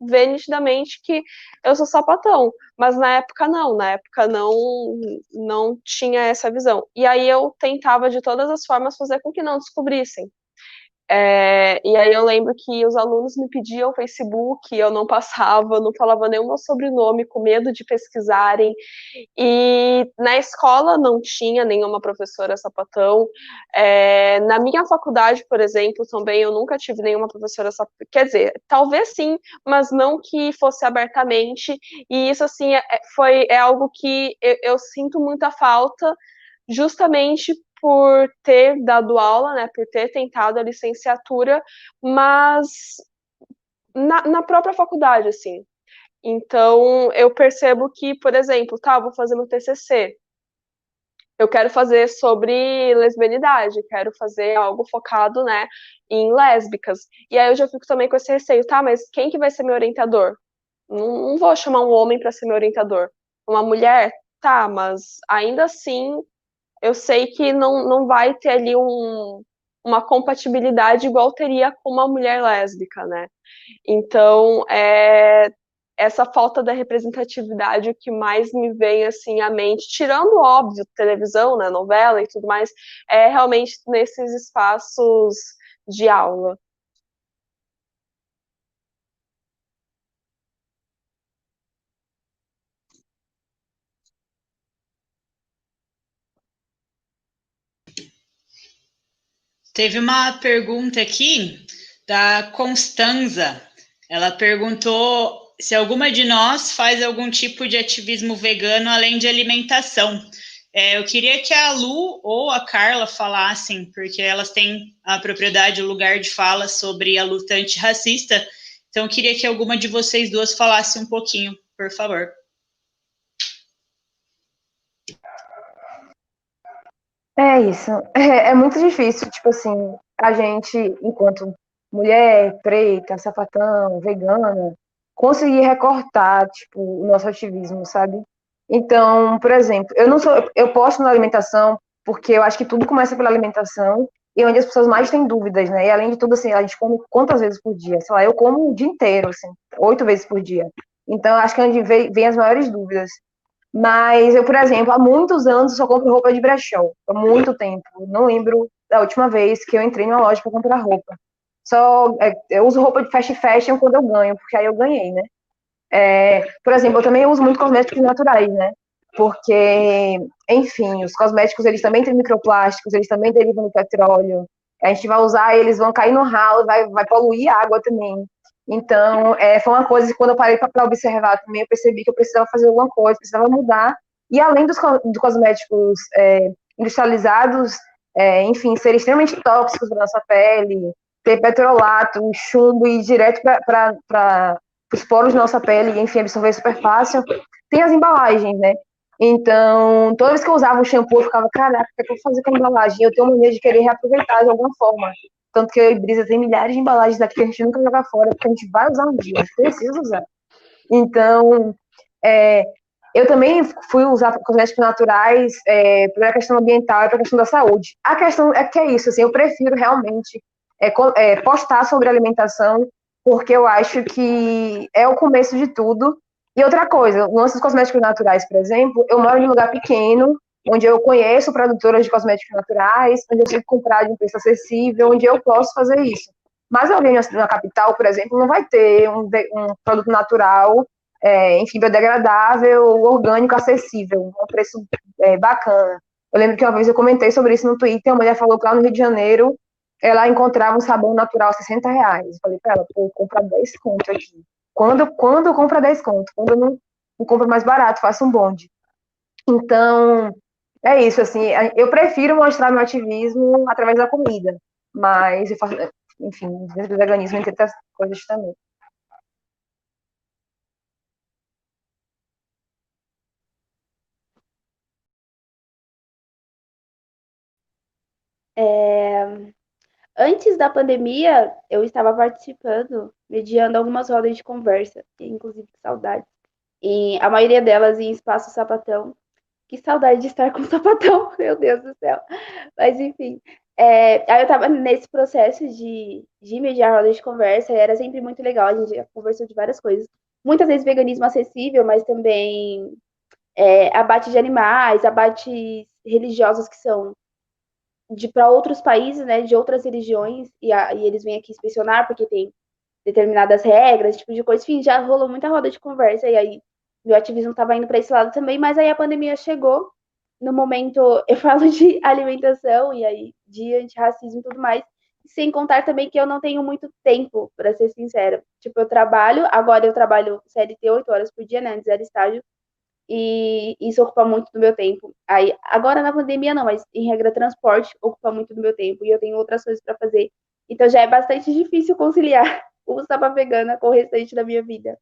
vê nitidamente que eu sou sapatão. Mas na época não, na época não, não tinha essa visão. E aí eu tentava de todas as formas fazer com que não descobrissem. É, e aí eu lembro que os alunos me pediam Facebook, eu não passava, não falava nenhum meu sobrenome, com medo de pesquisarem. E na escola não tinha nenhuma professora sapatão. É, na minha faculdade, por exemplo, também eu nunca tive nenhuma professora sapatão. Quer dizer, talvez sim, mas não que fosse abertamente. E isso, assim, é, foi, é algo que eu, eu sinto muita falta justamente por ter dado aula, né, por ter tentado a licenciatura, mas na, na própria faculdade, assim. Então, eu percebo que, por exemplo, tá, vou fazer meu TCC. Eu quero fazer sobre lesbianidade, quero fazer algo focado, né, em lésbicas. E aí eu já fico também com esse receio, tá, mas quem que vai ser meu orientador? Não, não vou chamar um homem para ser meu orientador. Uma mulher? Tá, mas ainda assim eu sei que não, não vai ter ali um, uma compatibilidade igual teria com uma mulher lésbica, né? Então, é, essa falta da representatividade o que mais me vem assim à mente, tirando óbvio televisão, né, novela e tudo mais, é realmente nesses espaços de aula. Teve uma pergunta aqui da Constanza. Ela perguntou se alguma de nós faz algum tipo de ativismo vegano além de alimentação. É, eu queria que a Lu ou a Carla falassem, porque elas têm a propriedade, o lugar de fala sobre a luta antirracista. Então, eu queria que alguma de vocês duas falasse um pouquinho, por favor. É isso. É, é, muito difícil, tipo assim, a gente, enquanto mulher, preta, sapatão, vegana, conseguir recortar, tipo, o nosso ativismo, sabe? Então, por exemplo, eu não sou, eu posto na alimentação porque eu acho que tudo começa pela alimentação e é onde as pessoas mais têm dúvidas, né? E além de tudo, assim, a gente come quantas vezes por dia? Sei lá, eu como o dia inteiro, assim, oito vezes por dia. Então, acho que é onde vem, vem as maiores dúvidas. Mas eu, por exemplo, há muitos anos só compro roupa de brechó. Há muito tempo. Não lembro da última vez que eu entrei numa loja para comprar roupa. Só é, eu uso roupa de fast fashion quando eu ganho, porque aí eu ganhei, né? É, por exemplo, eu também uso muito cosméticos naturais, né? Porque, enfim, os cosméticos eles também têm microplásticos, eles também derivam do petróleo. A gente vai usar, eles vão cair no ralo, vai, vai poluir a água também. Então, é, foi uma coisa que quando eu parei para observar também, eu percebi que eu precisava fazer alguma coisa, precisava mudar. E além dos, dos cosméticos é, industrializados, é, enfim, serem extremamente tóxicos para nossa pele, ter petrolato, chumbo e ir direto para os poros da nossa pele, enfim, absorver super fácil, tem as embalagens, né? Então, toda vez que eu usava o shampoo, eu ficava, caraca, o que eu vou fazer com a embalagem? Eu tenho mania de querer reaproveitar de alguma forma. Tanto que e Brisa tem milhares de embalagens daqui que a gente nunca joga fora, porque a gente vai usar um dia, a gente precisa usar. Então, é, eu também fui usar cosméticos naturais é, pela questão ambiental e pela questão da saúde. A questão é que é isso, assim, eu prefiro realmente é, é, postar sobre alimentação, porque eu acho que é o começo de tudo. E outra coisa, nossos cosméticos naturais, por exemplo, eu moro em um lugar pequeno, onde eu conheço produtoras de cosméticos naturais, onde eu sei comprar de um preço acessível, onde eu posso fazer isso. Mas alguém na capital, por exemplo, não vai ter um, um produto natural, é, enfim, biodegradável, orgânico, acessível, um preço é, bacana. Eu lembro que uma vez eu comentei sobre isso no Twitter, uma mulher falou que lá no Rio de Janeiro ela encontrava um sabão natural a 60 reais. Eu falei para ela, pô, compra 10 conto aqui. Quando, quando eu compro 10 conto? Quando eu não, não compro mais barato, faço um bonde. Então, é isso, assim, eu prefiro mostrar meu ativismo através da comida, mas eu faço, enfim, dentro do veganismo, entre outras coisas também. É... Antes da pandemia, eu estava participando, mediando algumas rodas de conversa, inclusive saudades. E a maioria delas em espaço sapatão, que saudade de estar com o sapatão, meu Deus do céu. Mas enfim, É, aí eu tava nesse processo de, de mediar rodas de conversa, era sempre muito legal, a gente conversou de várias coisas. Muitas vezes veganismo acessível, mas também é, abate de animais, abates religiosos que são de para outros países, né, de outras religiões, e, a, e eles vêm aqui inspecionar porque tem determinadas regras, tipo de coisa. Enfim, já rolou muita roda de conversa, e aí meu ativismo estava indo para esse lado também, mas aí a pandemia chegou. No momento, eu falo de alimentação e aí de antirracismo e tudo mais, sem contar também que eu não tenho muito tempo, para ser sincera. Tipo, eu trabalho, agora eu trabalho CLT 8 horas por dia, né, antes era estágio, e isso ocupa muito do meu tempo. Aí, agora na pandemia não, mas em regra transporte ocupa muito do meu tempo e eu tenho outras coisas para fazer. Então já é bastante difícil conciliar o Saba Vegana com o restante da minha vida.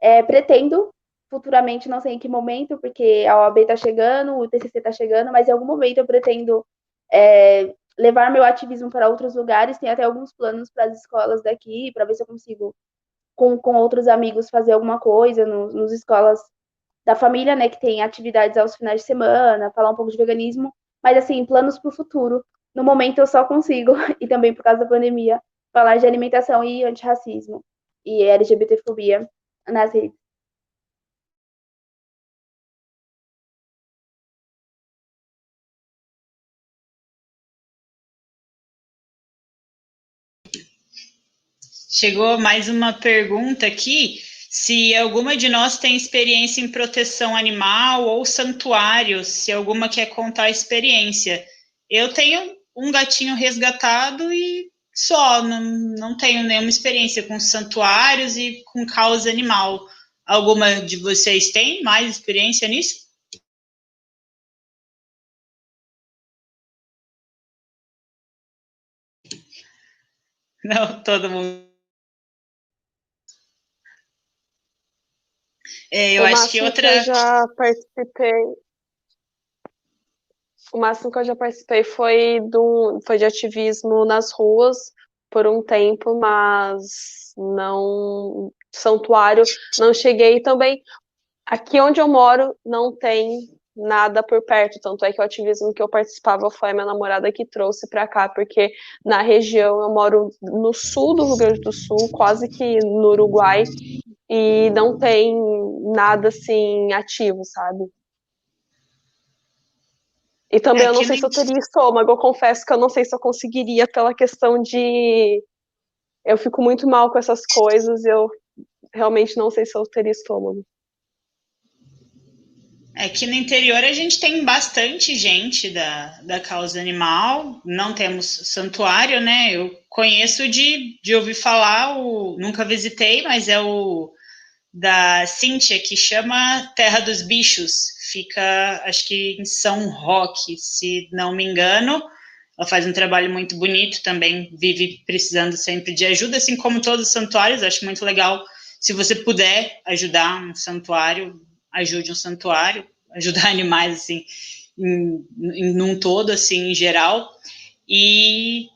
É, pretendo futuramente, não sei em que momento, porque a OAB está chegando, o TCC está chegando, mas em algum momento eu pretendo é, levar meu ativismo para outros lugares. Tem até alguns planos para as escolas daqui, para ver se eu consigo, com, com outros amigos, fazer alguma coisa nos, nos escolas da família, né, que tem atividades aos finais de semana, falar um pouco de veganismo, mas assim, planos para o futuro. No momento eu só consigo, e também por causa da pandemia, falar de alimentação e antirracismo e LGBTfobia nas redes. Chegou mais uma pergunta aqui. Se alguma de nós tem experiência em proteção animal ou santuário, se alguma quer contar a experiência. Eu tenho um gatinho resgatado e só, não, não tenho nenhuma experiência com santuários e com causa animal. Alguma de vocês tem mais experiência nisso? Não, todo mundo. É, eu o acho que outra. Que eu já participei. O máximo que eu já participei foi, do, foi de ativismo nas ruas por um tempo, mas não. Santuário, não cheguei também. Aqui onde eu moro não tem nada por perto, tanto é que o ativismo que eu participava foi a minha namorada que trouxe para cá, porque na região eu moro no sul do Rio Grande do Sul, quase que no Uruguai, e não tem nada assim ativo, sabe? E também é eu não sei se eu teria estômago, eu confesso que eu não sei se eu conseguiria pela questão de eu fico muito mal com essas coisas, eu realmente não sei se eu teria estômago. Aqui no interior a gente tem bastante gente da, da causa animal, não temos santuário, né? Eu conheço de, de ouvir falar, o, nunca visitei, mas é o da Cíntia, que chama Terra dos Bichos. Fica, acho que em São Roque, se não me engano. Ela faz um trabalho muito bonito também, vive precisando sempre de ajuda, assim como todos os santuários. Acho muito legal. Se você puder ajudar um santuário, ajude um santuário, ajudar animais, assim, em, em num todo, assim, em geral. E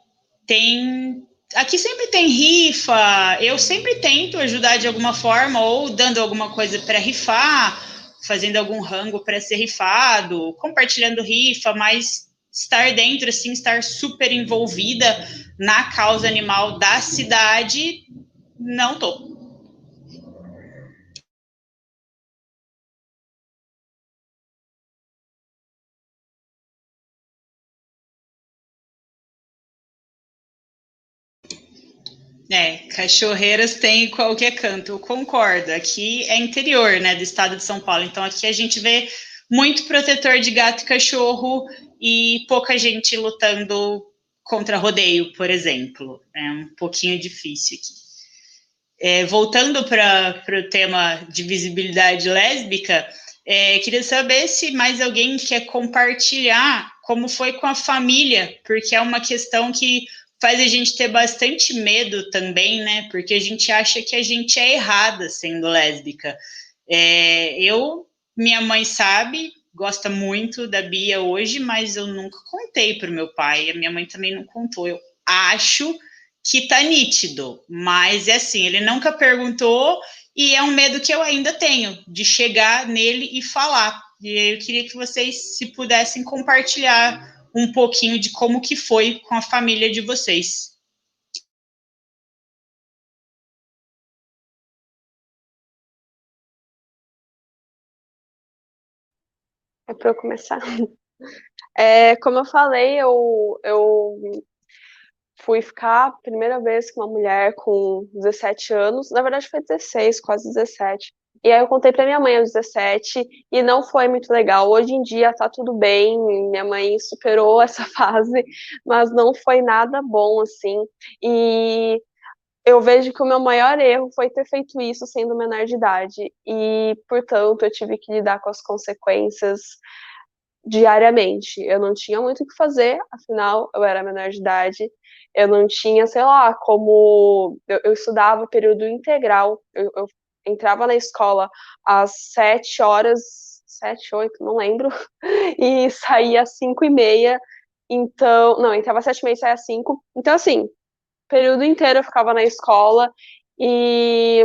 tem aqui sempre tem rifa, eu sempre tento ajudar de alguma forma, ou dando alguma coisa para rifar, fazendo algum rango para ser rifado, compartilhando rifa, mas estar dentro, assim, estar super envolvida na causa animal da cidade, não tô. É, cachorreiras tem em qualquer canto, eu concordo. Aqui é interior, né, do estado de São Paulo. Então aqui a gente vê muito protetor de gato e cachorro e pouca gente lutando contra rodeio, por exemplo. É um pouquinho difícil aqui. É, voltando para o tema de visibilidade lésbica, é, queria saber se mais alguém quer compartilhar como foi com a família, porque é uma questão que faz a gente ter bastante medo também, né? Porque a gente acha que a gente é errada sendo lésbica. É, eu, minha mãe sabe, gosta muito da Bia hoje, mas eu nunca contei para o meu pai, a minha mãe também não contou. Eu acho que tá nítido, mas é assim, ele nunca perguntou e é um medo que eu ainda tenho de chegar nele e falar. E eu queria que vocês se pudessem compartilhar um pouquinho de como que foi com a família de vocês. É para eu começar. É, como eu falei, eu, eu fui ficar a primeira vez com uma mulher com 17 anos, na verdade foi 16, quase 17. E aí eu contei para minha mãe aos 17 e não foi muito legal. Hoje em dia tá tudo bem, minha mãe superou essa fase, mas não foi nada bom assim. E eu vejo que o meu maior erro foi ter feito isso sendo menor de idade e, portanto, eu tive que lidar com as consequências diariamente. Eu não tinha muito o que fazer, afinal, eu era menor de idade. Eu não tinha, sei lá, como. Eu, eu estudava período integral. Eu, eu, entrava na escola às sete horas, sete, oito, não lembro, e saía às cinco e meia. Então, não, entrava às sete e meia e saía às cinco. Então, assim, período inteiro eu ficava na escola e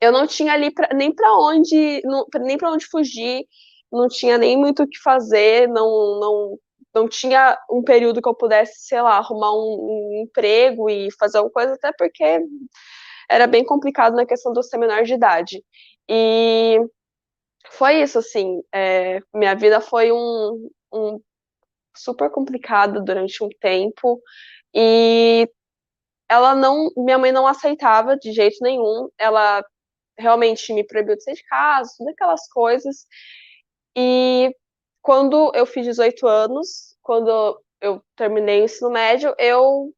eu não tinha ali pra, nem para onde, não, nem para onde fugir não tinha nem muito o que fazer, não, não, não tinha um período que eu pudesse, sei lá, arrumar um, um emprego e fazer alguma coisa, até porque era bem complicado na questão do ser menor de idade. E foi isso, assim, é, minha vida foi um, um super complicado durante um tempo, e ela não, minha mãe não aceitava de jeito nenhum, ela realmente me proibiu de sair de casa, todas aquelas coisas, e quando eu fiz 18 anos, quando eu terminei o ensino médio, eu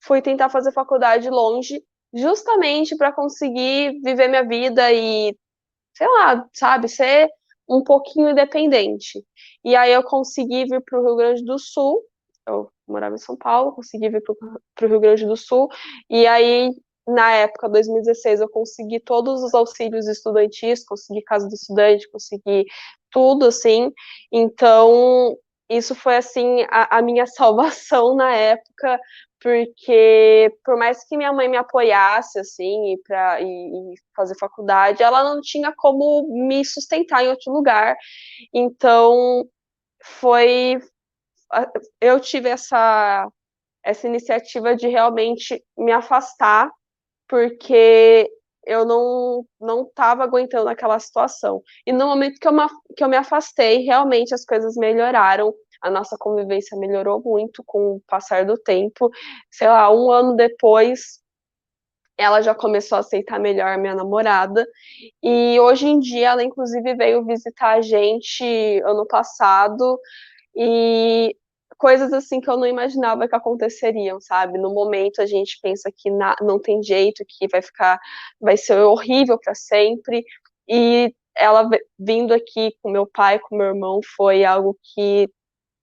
fui tentar fazer faculdade longe, justamente para conseguir viver minha vida e, sei lá, sabe, ser um pouquinho independente. E aí eu consegui vir para o Rio Grande do Sul, eu morava em São Paulo, consegui vir para o Rio Grande do Sul, e aí na época, 2016, eu consegui todos os auxílios estudantis, consegui casa do estudante, consegui tudo, assim. Então, isso foi, assim, a, a minha salvação na época, porque por mais que minha mãe me apoiasse, assim, e, pra, e, e fazer faculdade, ela não tinha como me sustentar em outro lugar. Então, foi. Eu tive essa, essa iniciativa de realmente me afastar, porque eu não não estava aguentando aquela situação. E no momento que eu, que eu me afastei, realmente as coisas melhoraram. A nossa convivência melhorou muito com o passar do tempo. Sei lá, um ano depois, ela já começou a aceitar melhor a minha namorada. E hoje em dia, ela inclusive veio visitar a gente ano passado. E coisas assim que eu não imaginava que aconteceriam, sabe? No momento a gente pensa que na, não tem jeito, que vai ficar, vai ser horrível para sempre. E ela vindo aqui com meu pai, com meu irmão, foi algo que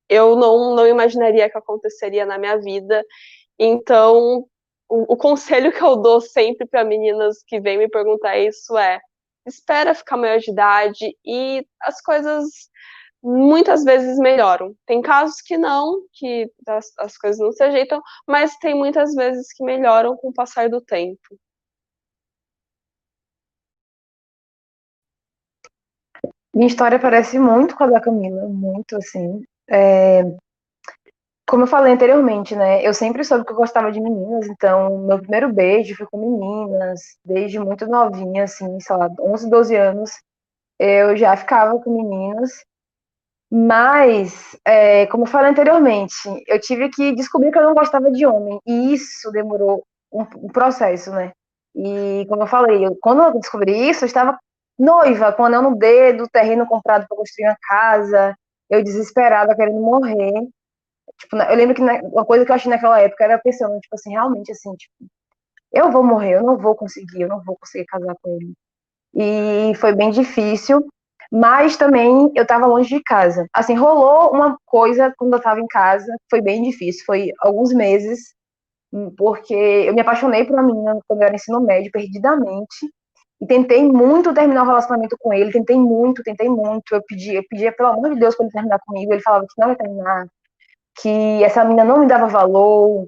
eu não, não imaginaria que aconteceria na minha vida. Então, o, o conselho que eu dou sempre para meninas que vêm me perguntar isso é: espera ficar maior de idade e as coisas muitas vezes melhoram. Tem casos que não, que as, as, coisas não se ajeitam, mas tem muitas vezes que melhoram com o passar do tempo. Minha história parece muito com a da Camila, muito assim. É... Como eu falei anteriormente, né? Eu sempre soube que eu gostava de meninas, então meu primeiro beijo foi com meninas, desde muito novinha, assim, sei lá, 11, 12 anos, eu já ficava com meninas. Mas, é, como eu falei anteriormente, eu tive que descobrir que eu não gostava de homem. E isso demorou um, um processo, né? E, como eu falei, eu, quando eu descobri isso, eu estava noiva, com anel no dedo, terreno comprado para construir uma casa, eu desesperada, querendo morrer. Tipo, eu lembro que uma coisa que eu achei naquela época era pensando, tipo assim, realmente, assim, tipo, eu vou morrer, eu não vou conseguir, eu não vou conseguir casar com ele. E foi bem difícil, mas também eu estava longe de casa. Assim, rolou uma coisa quando eu estava em casa, foi bem difícil, foi alguns meses, porque eu me apaixonei por uma menina quando eu era ensino médio, perdidamente, e tentei muito terminar o relacionamento com ele, tentei muito, tentei muito, eu pedia, eu pedia pelo amor de Deus para ele terminar comigo, ele falava que não ia terminar, que essa menina não me dava valor,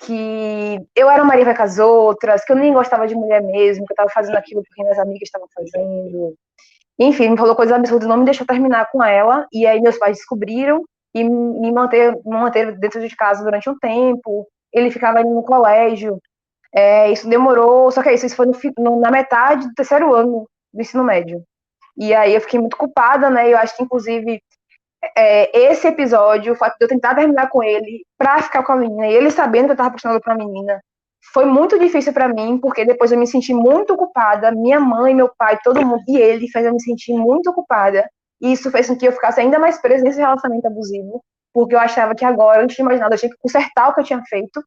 que eu era Maria vai com as outras, que eu nem gostava de mulher mesmo, que eu estava fazendo aquilo porque minhas amigas estavam fazendo, enfim, me falou coisas absurdas, não me deixou terminar com ela. E aí meus pais descobriram e me manter, me dentro de casa durante um tempo. Ele ficava indo no colégio. É, isso demorou, só que isso, isso foi no, no, na metade do terceiro ano do ensino médio. E aí eu fiquei muito culpada, né? Eu acho que, inclusive, é, esse episódio, o fato de eu tentar terminar com ele pra ficar com a menina, e ele sabendo que eu tava apaixonada por uma menina, foi muito difícil para mim, porque depois eu me senti muito culpada. Minha mãe, meu pai, todo mundo, e ele fez eu me sentir muito culpada. E isso fez com que eu ficasse ainda mais presa nesse relacionamento abusivo, porque eu achava que agora, antes de mais nada, eu tinha que consertar o que eu tinha feito.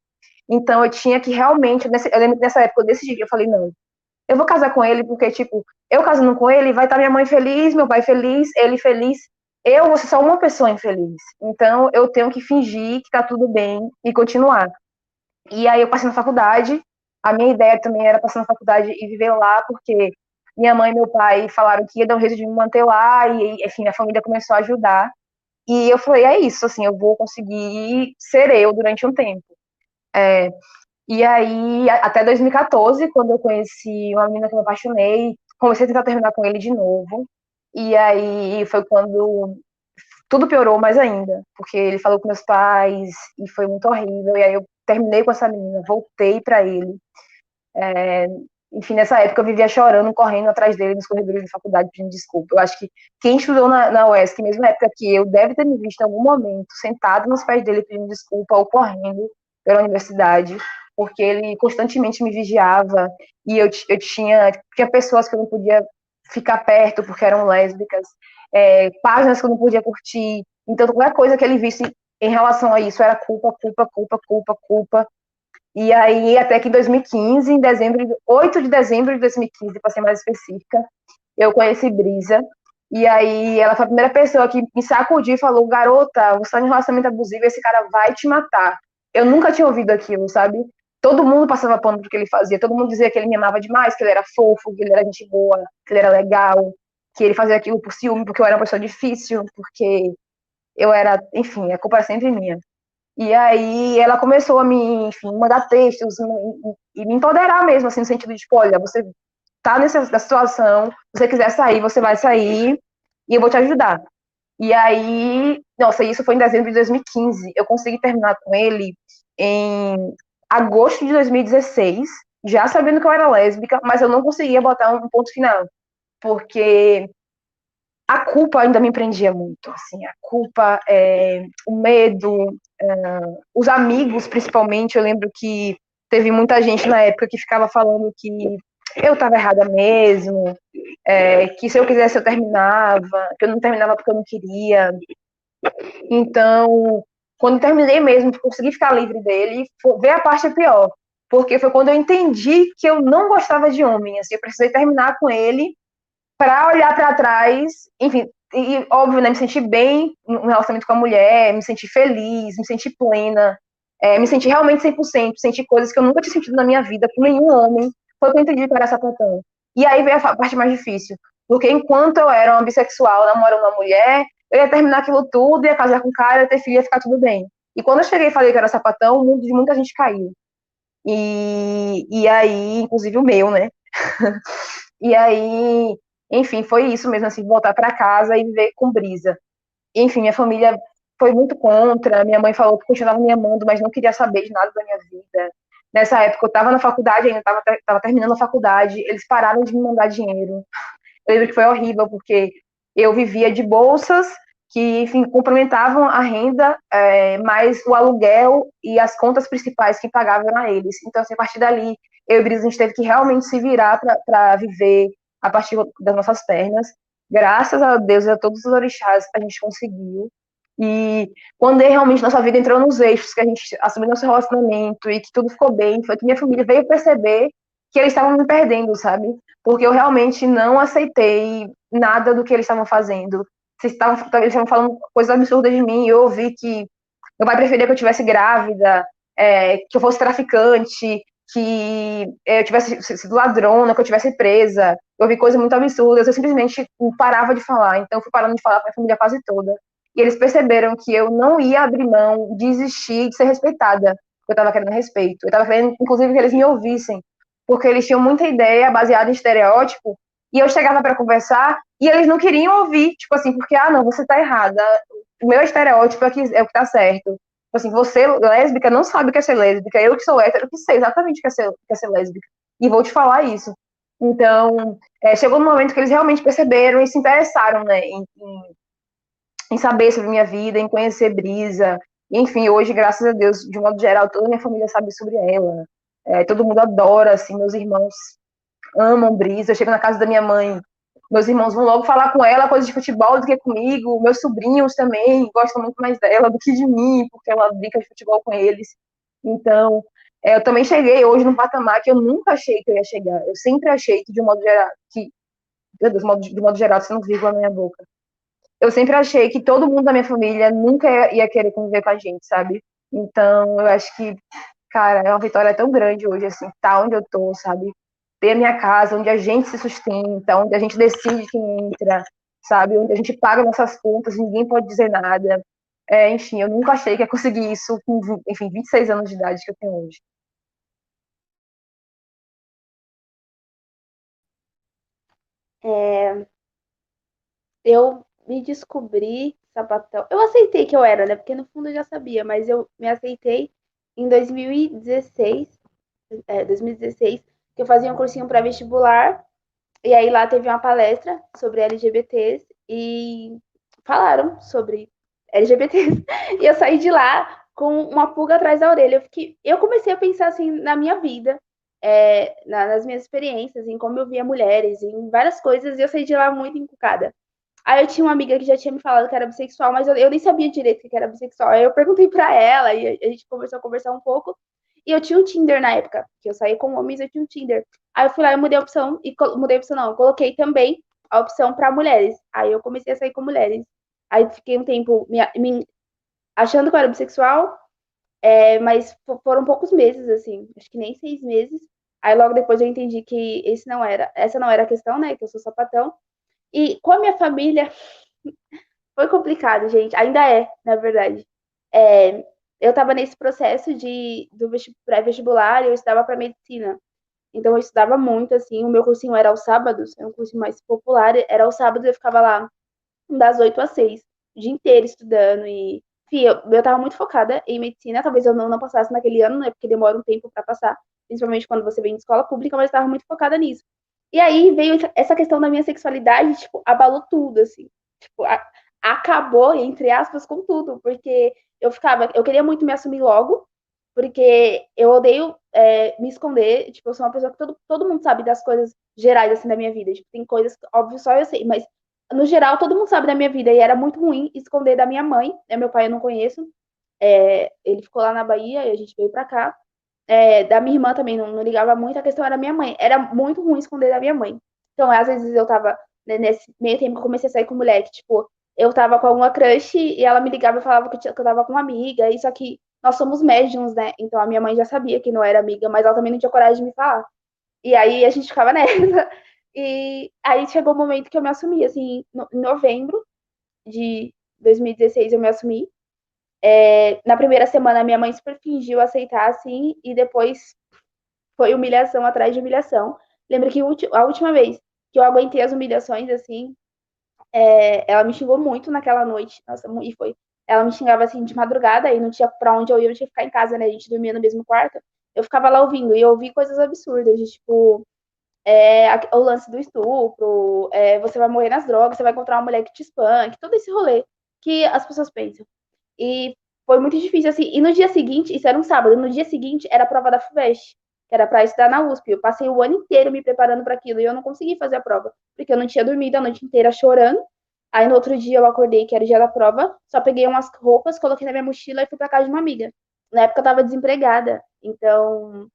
Então eu tinha que realmente, eu lembro dessa época, eu decidi, eu falei, não, eu vou casar com ele, porque, tipo, eu casando com ele, vai estar minha mãe feliz, meu pai feliz, ele feliz, eu vou ser só uma pessoa infeliz. Então eu tenho que fingir que tá tudo bem e continuar. E aí eu passei na faculdade, a minha ideia também era passar na faculdade e viver lá, porque minha mãe e meu pai falaram que ia dar um jeito de me manter lá, e enfim, a família começou a ajudar. E eu falei, é isso, assim, eu vou conseguir ser eu durante um tempo. É, e aí, até 2014, quando eu conheci uma menina que eu me apaixonei, comecei a tentar terminar com ele de novo. E aí foi quando tudo piorou mais ainda, porque ele falou com meus pais e foi muito horrível. E aí eu terminei com essa menina, voltei para ele. É, enfim, nessa época eu vivia chorando, correndo atrás dele nos corredores da faculdade pedindo desculpa. Eu acho que quem estudou na, na UESC, mesmo na época que eu, deve ter me visto em algum momento sentado nos pés dele pedindo desculpa ou correndo pela universidade, porque ele constantemente me vigiava e eu, eu tinha, tinha pessoas que eu não podia ficar perto porque eram lésbicas, é, páginas que eu não podia curtir. Então, qualquer coisa que ele visse em relação a isso era culpa, culpa, culpa, culpa, culpa. E aí, até que em 2015, em dezembro, 8 de dezembro de 2015, para ser mais específica, eu conheci Brisa. E aí, ela foi a primeira pessoa que me sacudiu e falou: Garota, você está em relacionamento abusivo, esse cara vai te matar. Eu nunca tinha ouvido aquilo, sabe? Todo mundo passava pano pro que ele fazia, todo mundo dizia que ele me amava demais, que ele era fofo, que ele era gente boa, que ele era legal, que ele fazia aquilo por ciúme, porque eu era uma pessoa difícil, porque eu era, enfim, a culpa é sempre minha. E aí ela começou a me, enfim, mandar textos e, me empoderar mesmo, assim, no sentido de, tipo, olha, você tá nessa situação, se você quiser sair, você vai sair e eu vou te ajudar. E aí, nossa, isso foi em dezembro de 2015. Eu consegui terminar com ele em agosto de 2016, já sabendo que eu era lésbica, mas eu não conseguia botar um ponto final, porque a culpa ainda me prendia muito, assim, a culpa, é, o medo, é, os amigos, principalmente, eu lembro que teve muita gente na época que ficava falando que eu estava errada mesmo, é, que se eu quisesse eu terminava, que eu não terminava porque eu não queria. Então, quando terminei mesmo, consegui ficar livre dele, ver a parte pior, porque foi quando eu entendi que eu não gostava de homem, assim, eu precisei terminar com ele para olhar para trás, enfim, e óbvio, né, me sentir bem no relacionamento com a mulher, me sentir feliz, me sentir plena, é, me sentir realmente 100%, sentir coisas que eu nunca tinha sentido na minha vida com nenhum homem, foi que eu entendi que era sapatão. E aí veio a parte mais difícil, porque enquanto eu era uma bissexual namorando uma mulher, eu ia terminar aquilo tudo, ia casar com o cara, ia ter filho, ia ficar tudo bem. E quando eu cheguei e falei que era sapatão, o mundo de muita gente caiu. E, e aí, inclusive o meu, né? e aí, enfim, foi isso mesmo, assim, voltar para casa e viver com brisa. Enfim, minha família foi muito contra, minha mãe falou que continuava me amando, mas não queria saber de nada da minha vida. Nessa época eu estava na faculdade ainda, estava terminando a faculdade, eles pararam de me mandar dinheiro. Eu lembro que foi horrível, porque eu vivia de bolsas que, enfim, complementavam a renda, é, mas o aluguel e as contas principais que pagavam a eles. Então, assim, a partir dali, eu e Brisa, a gente teve que realmente se virar para viver a partir das nossas pernas. Graças a Deus e a todos os orixás, a gente conseguiu. E quando realmente nossa vida entrou nos eixos, que a gente assumiu nosso relacionamento e que tudo ficou bem, foi que minha família veio perceber que eles estavam me perdendo, sabe? Porque eu realmente não aceitei nada do que eles estavam fazendo. Eles estavam, eles estavam falando coisas absurdas de mim, eu ouvi que meu pai preferia que eu tivesse grávida, é, que eu fosse traficante, que eu tivesse sido ladrona, que eu tivesse presa. Eu ouvi coisas muito absurdas, eu simplesmente parava de falar. Então, eu fui parando de falar para a família quase toda. E eles perceberam que eu não ia abrir mão de de ser respeitada. Eu estava querendo respeito. Eu estava querendo, inclusive, que eles me ouvissem. Porque eles tinham muita ideia baseada em estereótipo. E eu chegava para conversar e eles não queriam ouvir. Tipo assim, porque, ah, não, você está errada. o meu estereótipo é, que, é o que tá certo. Tipo assim, você, lésbica, não sabe o que é ser lésbica. Eu que sou hétero, que sei exatamente o que é ser, que é ser lésbica. E vou te falar isso. Então, é, chegou um momento que eles realmente perceberam e se interessaram, né, em, em, em saber sobre minha vida, em conhecer Brisa. enfim, hoje, graças a Deus, de um modo geral, toda a minha família sabe sobre ela. É, todo mundo adora, assim, meus irmãos amam Brisa. Eu chego na casa da minha mãe, meus irmãos vão logo falar com ela coisas de futebol do que comigo. Meus sobrinhos também gostam muito mais dela do que de mim, porque ela brinca de futebol com eles. Então, é, eu também cheguei hoje num patamar que eu nunca achei que eu ia chegar. Eu sempre achei que, de um modo geral, que, meu Deus, de modo, de modo geral, você não vírgula na minha boca. Eu sempre achei que todo mundo da minha família nunca ia querer conviver com a gente, sabe? Então, eu acho que, cara, é uma vitória tão grande hoje, assim, tá onde eu tô, sabe? ter a minha casa, onde a gente se sustenta, onde a gente decide quem entra, sabe? Onde a gente paga nossas contas, ninguém pode dizer nada. É, enfim, eu nunca achei que ia conseguir isso com, enfim, 26 anos de idade que eu tenho hoje. É, eu me descobri sapatão. Eu aceitei que eu era, né? Porque no fundo eu já sabia, mas eu me aceitei em 2016, é, 2016 que eu fazia um cursinho para vestibular, e aí lá teve uma palestra sobre LGBTs e falaram sobre LGBTs. E eu saí de lá com uma pulga atrás da orelha. Eu, fiquei, eu comecei a pensar assim na minha vida, é, nas minhas experiências, em como eu via mulheres, em várias coisas, e eu saí de lá muito encucada. Aí eu tinha uma amiga que já tinha me falado que era bissexual, mas eu, eu nem sabia direito que era bissexual. Aí eu perguntei para ela e a, a gente começou a conversar um pouco. E eu tinha um Tinder na época, que eu saí com homens, eu tinha um Tinder. Aí eu fui lá e mudei a opção, e mudei a opção não, coloquei também a opção para mulheres. Aí eu comecei a sair com mulheres. Aí fiquei um tempo me, me achando que eu era bissexual, é, mas foram poucos meses, assim, acho que nem seis meses. Aí logo depois eu entendi que esse não era, essa não era a questão, né? Que eu sou sapatão. E com a minha família foi complicado, gente. Ainda é, na verdade. É, eu estava nesse processo de do pré-vestibular, eu estudava para medicina. Então eu estudava muito assim, o meu cursinho era aos sábados, é um curso mais popular, era aos sábados eu ficava lá das 8 às 6, o dia inteiro estudando e enfim, eu, eu tava muito focada em medicina, talvez eu não, não passasse naquele ano, né, porque demora um tempo para passar, principalmente quando você vem de escola pública, mas eu estava muito focada nisso. E aí veio essa questão da minha sexualidade, tipo, abalou tudo, assim. Tipo, a, acabou, entre aspas, com tudo, porque eu ficava, eu queria muito me assumir logo, porque eu odeio é, me esconder, tipo, eu sou uma pessoa que todo, todo mundo sabe das coisas gerais, assim, da minha vida, tipo, tem coisas, óbvio, só eu sei, mas, no geral, todo mundo sabe da minha vida, e era muito ruim esconder da minha mãe, né, meu pai eu não conheço, é, ele ficou lá na Bahia, e a gente veio pra cá, é, da minha irmã também, não, não ligava muito, a questão era minha mãe, era muito ruim esconder da minha mãe, então, às vezes eu tava, né, nesse meio tempo que comecei a sair com mulher, que, tipo, eu tava com alguma crush e ela me ligava e falava que eu, que tava com uma amiga, isso aqui, nós somos médiums, né? Então a minha mãe já sabia que não era amiga, mas ela também não tinha coragem de me falar. E aí a gente ficava nessa. E aí chegou o momento que eu me assumi, assim, em novembro de 2016 eu me assumi. É, na primeira semana minha mãe super fingiu aceitar, assim, e depois foi humilhação atrás de humilhação. Lembro que a última vez que eu aguentei as humilhações, assim, é, ela me xingou muito naquela noite, nossa, e foi. Ela me xingava assim de madrugada e não tinha pra onde eu ia, eu tinha que ficar em casa, né? A gente dormia no mesmo quarto. Eu ficava lá ouvindo e eu ouvi coisas absurdas, de tipo, é, o lance do estupro, é, você vai morrer nas drogas, você vai encontrar uma mulher que te espanque, todo esse rolê que as pessoas pensam. E foi muito difícil, assim. E no dia seguinte, isso era um sábado, no dia seguinte era a prova da FUVEST, que era para estudar na USP. Eu passei o ano inteiro me preparando para aquilo e eu não consegui fazer a prova, porque eu não tinha dormido a noite inteira chorando. Aí no outro dia eu acordei, que era o dia da prova, só peguei umas roupas, coloquei na minha mochila e fui para casa de uma amiga. Na época eu tava desempregada, então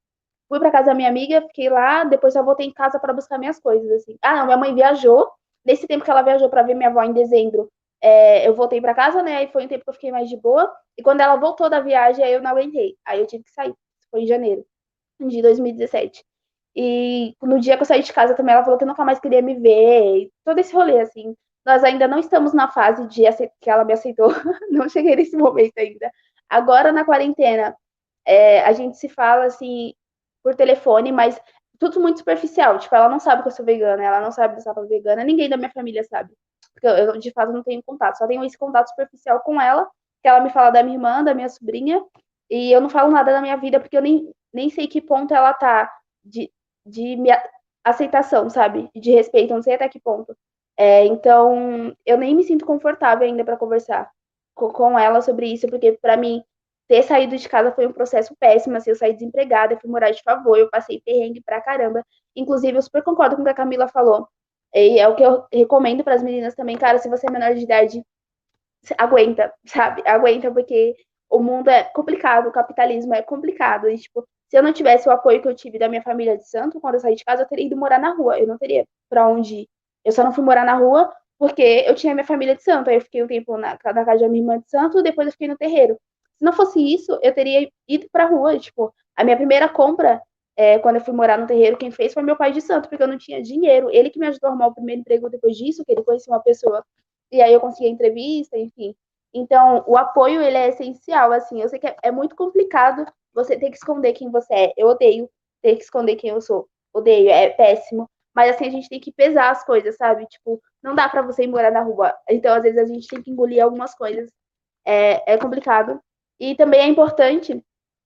fui para casa da minha amiga, fiquei lá, depois só voltei em casa para buscar minhas coisas assim. Ah, não, minha mãe viajou. Nesse tempo que ela viajou para ver minha avó em dezembro, é, eu voltei para casa, né? E foi um tempo que eu fiquei mais de boa. E quando ela voltou da viagem, aí eu não aguentei. Aí eu tive que sair. Foi em janeiro de 2017. E no dia que eu saí de casa também, ela falou que nunca mais queria me ver. todo esse rolê, assim. Nós ainda não estamos na fase de que ela me aceitou. não cheguei nesse momento ainda. Agora, na quarentena, é, a gente se fala, assim, por telefone, mas tudo muito superficial. Tipo, ela não sabe que eu sou vegana, ela não sabe que eu sou vegana, ninguém da minha família sabe. Porque eu, de fato não tenho contato, só tenho esse contato superficial com ela, que ela me fala da minha irmã, da minha sobrinha, e eu não falo nada da minha vida porque eu nem, nem sei que ponto ela tá de, de minha aceitação, sabe? De respeito, não sei até que ponto. É, então, eu nem me sinto confortável ainda para conversar com, com, ela sobre isso, porque para mim ter saído de casa foi um processo péssimo, assim, eu saí desempregada, eu fui morar de favor, eu passei perrengue pra caramba. Inclusive, eu super concordo com o que a Camila falou. E é o que eu recomendo para as meninas também, cara, se você é menor de idade, aguenta, sabe? Aguenta, porque o mundo é complicado, o capitalismo é complicado. E, tipo, se eu não tivesse o apoio que eu tive da minha família de santo, quando eu saí de casa, eu teria ido morar na rua. Eu não teria para onde ir. Eu só não fui morar na rua porque eu tinha minha família de santo. Aí eu fiquei um tempo na, na casa da minha irmã de santo, depois eu fiquei no terreiro. Se não fosse isso, eu teria ido pra rua. Tipo, a minha primeira compra, é, quando eu fui morar no terreiro, quem fez foi meu pai de santo, porque eu não tinha dinheiro. Ele que me ajudou a arrumar o primeiro emprego depois disso, que ele conhecia uma pessoa. E aí eu consegui a entrevista, enfim. Então, o apoio, ele é essencial, assim. Eu sei que é, é muito complicado você ter que esconder quem você é. Eu odeio ter que esconder quem eu sou. Odeio, é péssimo. Mas assim, a gente tem que pesar as coisas, sabe? Tipo, não dá para você ir morar na rua. Então, às vezes, a gente tem que engolir algumas coisas. É, é complicado. E também é importante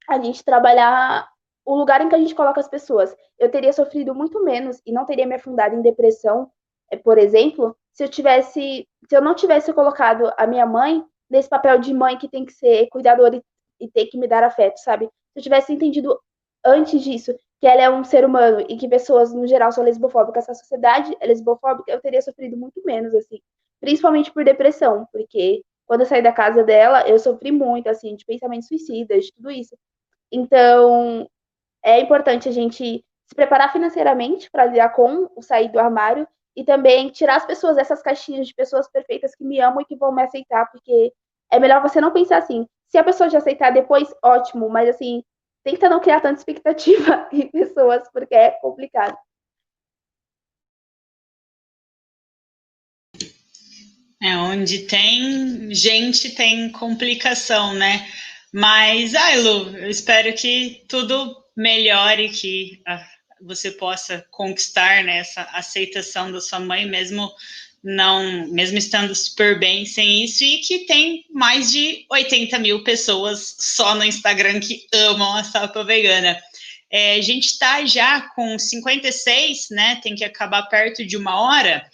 a gente trabalhar o lugar em que a gente coloca as pessoas. Eu teria sofrido muito menos e não teria me afundado em depressão, é, por exemplo, se eu tivesse, se eu não tivesse colocado a minha mãe nesse papel de mãe que tem que ser cuidadora e, e ter que me dar afeto, sabe? Se eu tivesse entendido antes disso que ela é um ser humano e que pessoas no geral são lesbofóbicas, essa sociedade é lesbofóbica, eu teria sofrido muito menos assim, principalmente por depressão, porque quando eu saí da casa dela, eu sofri muito assim de pensamentos suicidas, tudo isso. Então, é importante a gente se preparar financeiramente para lidar com o sair do armário e também tirar as pessoas dessas caixinhas de pessoas perfeitas que me amam e que vão me aceitar, porque é melhor você não pensar assim. Se a pessoa já aceitar depois, ótimo, mas assim, tenta não criar tanta expectativa em pessoas, porque é complicado. É, onde tem gente, tem complicação, né? Mas, ai, Lu, eu espero que tudo melhore, que você possa conquistar né, essa aceitação da sua mãe, mesmo não, mesmo estando super bem sem isso, e que tem mais de 80 mil pessoas só no Instagram que amam a salpa vegana. É, a gente está já com 56, né? Tem que acabar perto de uma hora.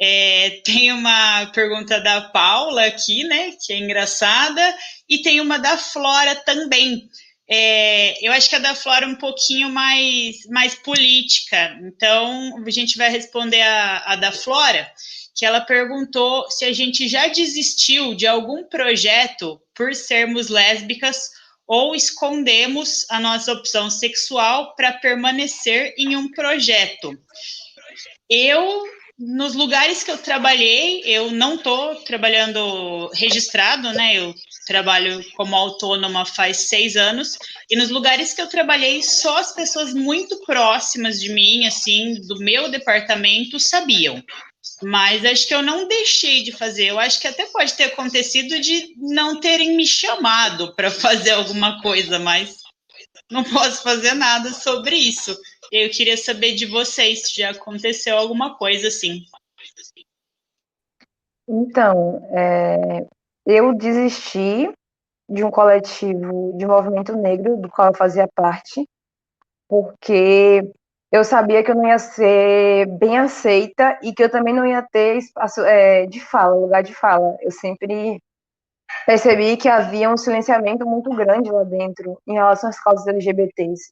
É, tem uma pergunta da Paula aqui, né? Que é engraçada, e tem uma da Flora também. É, eu acho que a da Flora é um pouquinho mais, mais política. Então, a gente vai responder a, a da Flora, que ela perguntou se a gente já desistiu de algum projeto por sermos lésbicas ou escondemos a nossa opção sexual para permanecer em um projeto. Eu nos lugares que eu trabalhei, eu não estou trabalhando registrado, né? Eu trabalho como autônoma faz seis anos, e nos lugares que eu trabalhei, só as pessoas muito próximas de mim, assim, do meu departamento, sabiam. Mas acho que eu não deixei de fazer. Eu acho que até pode ter acontecido de não terem me chamado para fazer alguma coisa, mas não posso fazer nada sobre isso. Eu queria saber de vocês se já aconteceu alguma coisa assim. Então, é, eu desisti de um coletivo de movimento negro do qual eu fazia parte, porque eu sabia que eu não ia ser bem aceita e que eu também não ia ter espaço é, de fala, lugar de fala. Eu sempre percebi que havia um silenciamento muito grande lá dentro em relação às causas LGBTs.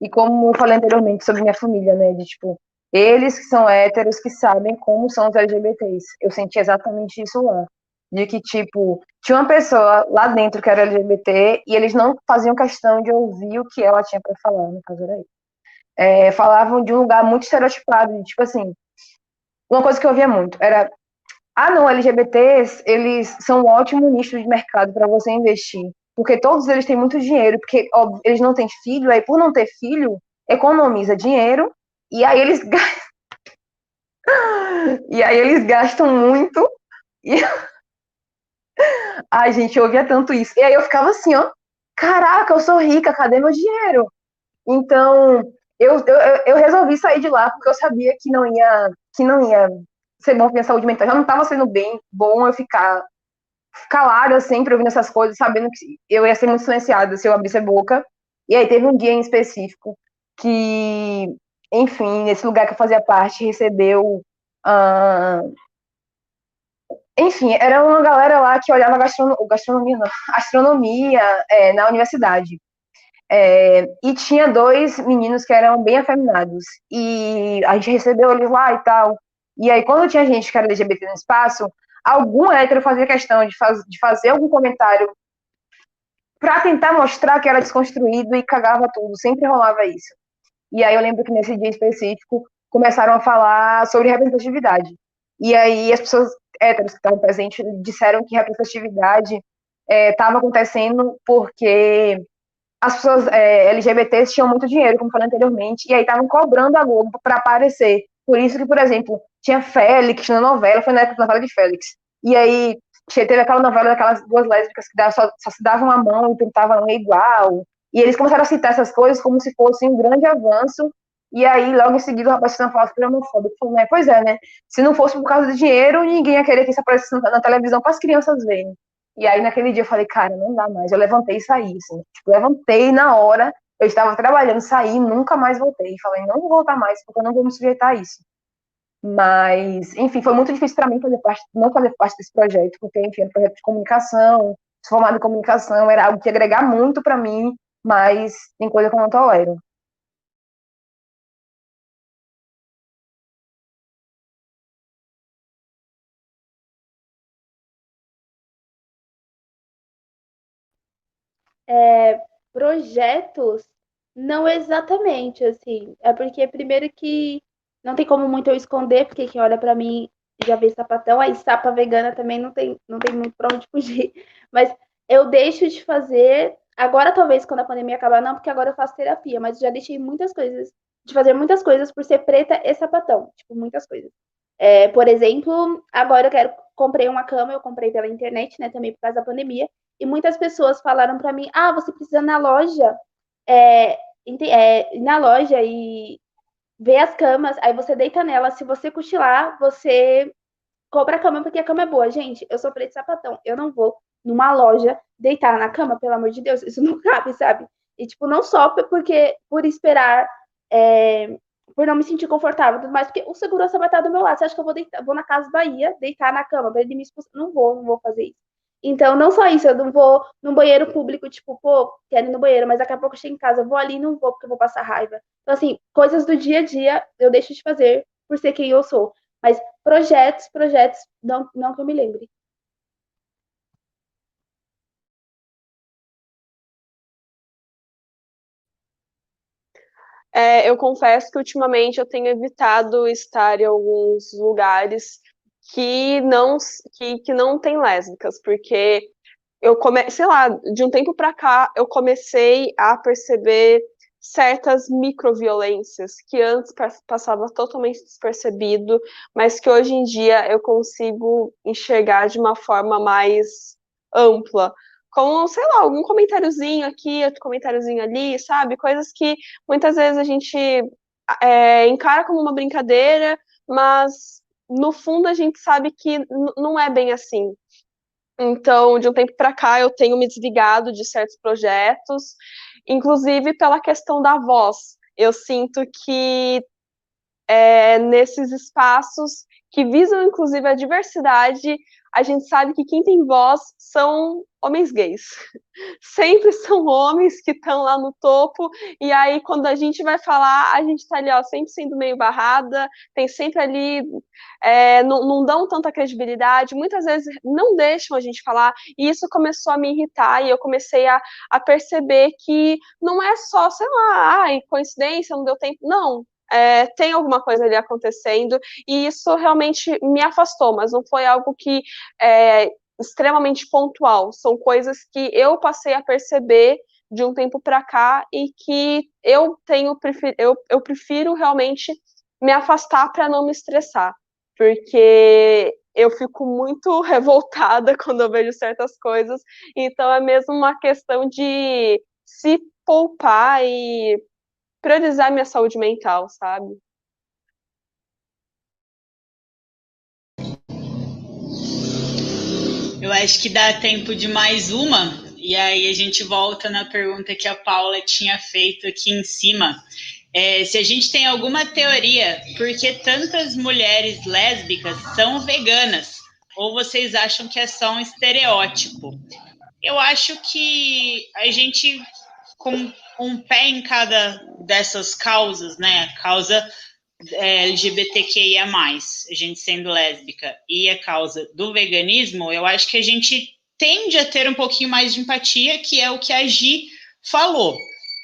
E como falei anteriormente sobre minha família, né, de tipo, eles que são héteros que sabem como são os LGBTs. Eu senti exatamente isso lá. De que, tipo, tinha uma pessoa lá dentro que era LGBT e eles não faziam questão de ouvir o que ela tinha para falar, no caso era isso. É, falavam de um lugar muito estereotipado, de, tipo assim, uma coisa que eu ouvia muito era ah, não, LGBTs, eles são um ótimo nicho de mercado para você investir porque todos eles têm muito dinheiro, porque ó, eles não têm filho, aí por não ter filho, economiza dinheiro, e aí eles gastam. e aí eles gastam muito. E... Ai, gente, eu ouvia tanto isso. E aí eu ficava assim, ó, caraca, eu sou rica, cadê meu dinheiro? Então, eu, eu, eu resolvi sair de lá porque eu sabia que não ia, que não ia ser bom pra minha saúde mental. Já não estava sendo bem bom eu ficar calada sempre ouvindo essas coisas, sabendo que eu ia ser muito silenciada se eu abrisse a boca. E aí teve um dia em específico que, enfim, nesse lugar que eu fazia parte, recebeu. Uh, enfim, era uma galera lá que olhava gastronomia, gastronomia não, astronomia é, na universidade. É, e tinha dois meninos que eram bem afeminados. E a gente recebeu eles lá e tal. E aí, quando tinha gente que era LGBT no espaço, algum hétero fazia questão de, faz, de fazer algum comentário para tentar mostrar que era desconstruído e cagava tudo. Sempre rolava isso. E aí eu lembro que nesse dia específico começaram a falar sobre representatividade. E aí as pessoas héteros que estavam presentes disseram que representatividade estava é, acontecendo porque as pessoas é, LGBTs tinham muito dinheiro, como falei anteriormente, e aí estavam cobrando a Globo para aparecer. Por isso que, por exemplo, tinha Félix na novela, foi na época da novela de Félix. E aí teve aquela novela daquelas duas lésbicas que só, só se davam a mão e tentavam igual. E eles começaram a citar essas coisas como se fosse um grande avanço. E aí, logo em seguida, o rapaz não fala super homofóbico. Falou, né? Pois é, né? Se não fosse por causa do dinheiro, ninguém ia querer que isso aparecesse na televisão para as crianças verem. E aí, naquele dia, eu falei, cara, não dá mais. Eu levantei e saí, assim. Tipo, levantei na hora, eu estava trabalhando, saí, nunca mais voltei. Falei, não vou voltar mais, porque eu não vou me sujeitar a isso. Mas, enfim, foi muito difícil para mim fazer parte, não fazer parte desse projeto, porque, enfim, era um projeto de comunicação, formado em comunicação, era algo que agregar muito para mim, mas tem coisa que eu não tolero. É, projetos, não exatamente, assim. É porque, primeiro, que não tem como muito eu esconder, porque quem olha para mim já vê sapatão, aí sapa vegana também não tem, não tem muito pra onde fugir. Mas eu deixo de fazer, agora talvez quando a pandemia acabar, não, porque agora eu faço terapia, mas já deixei muitas coisas, de fazer muitas coisas por ser preta e sapatão, tipo, muitas coisas. É, por exemplo, agora eu quero, comprei uma cama, eu comprei pela internet, né, também por causa da pandemia, e muitas pessoas falaram para mim, ah, você precisa na loja, é, é, na loja e vê as camas, aí você deita nela. Se você cochilar, você compra a cama porque a cama é boa. Gente, eu sou preto sapatão. Eu não vou numa loja deitar na cama, pelo amor de Deus. Isso não cabe, sabe? E, tipo, não só porque por esperar, é, por não me sentir confortável, mas porque o segurança vai estar do meu lado. Você acha que eu vou, deitar, vou na Casa Bahia deitar na cama pra ele me expulsar? Não vou, não vou fazer isso. Então, não só isso, eu não vou num banheiro público, tipo, pô, quero ir no banheiro, mas daqui a pouco eu chego em casa, vou ali e não vou porque eu vou passar raiva. Então, assim, coisas do dia a dia eu deixo de fazer por ser quem eu sou. Mas projetos, projetos, não, não que eu me lembre. É, eu confesso que ultimamente eu tenho evitado estar em alguns lugares que não que, que não tem lésbicas, porque eu come, sei lá, de um tempo para cá eu comecei a perceber certas microviolências que antes passava totalmente despercebido, mas que hoje em dia eu consigo enxergar de uma forma mais ampla. Como, sei lá, algum comentáriozinho aqui, outro comentáriozinho ali, sabe? Coisas que muitas vezes a gente é, encara como uma brincadeira, mas no fundo a gente sabe que não é bem assim. Então, de um tempo para cá, eu tenho me desligado de certos projetos, inclusive pela questão da voz. Eu sinto que é, nesses espaços que visam, inclusive, a diversidade, a gente sabe que quem tem voz são homens gays. Sempre são homens que estão lá no topo, e aí quando a gente vai falar, a gente está ali, ó, sempre sendo meio barrada, tem sempre ali, é, não, não dão tanta credibilidade, muitas vezes não deixam a gente falar, e isso começou a me irritar, e eu comecei a, a perceber que não é só, sei lá, ai, coincidência, não deu tempo, não, é, tem alguma coisa ali acontecendo, e isso realmente me afastou, mas não foi algo que é extremamente pontual, são coisas que eu passei a perceber de um tempo para cá e que eu tenho eu, eu prefiro realmente me afastar para não me estressar, porque eu fico muito revoltada quando eu vejo certas coisas, então é mesmo uma questão de se poupar e priorizar minha saúde mental, sabe? Eu acho que dá tempo de mais uma, e aí a gente volta na pergunta que a Paula tinha feito aqui em cima. É, se a gente tem alguma teoria, por que tantas mulheres lésbicas são veganas? Ou vocês acham que é só um estereótipo? Eu acho que a gente, com um pé em cada dessas causas, né? A causa é, LGBTQIA, a gente sendo lésbica, e a causa do veganismo, eu acho que a gente tende a ter um pouquinho mais de empatia, que é o que a Gi falou.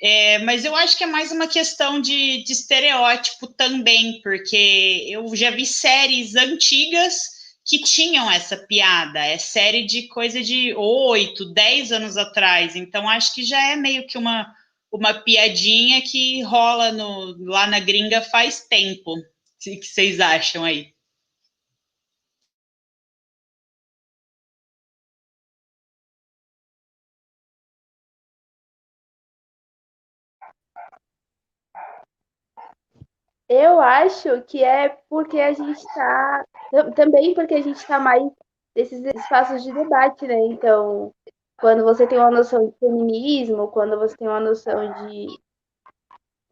É, mas eu acho que é mais uma questão de, de estereótipo também, porque eu já vi séries antigas que tinham essa piada. É série de coisa de oito, dez anos atrás. Então, acho que já é meio que uma, uma piadinha que rola no, lá na gringa faz tempo. O que vocês acham aí? Eu acho que é porque a gente está. Também porque a gente está mais nesses espaços de debate, né? Então, quando você tem uma noção de feminismo, quando você tem uma noção de,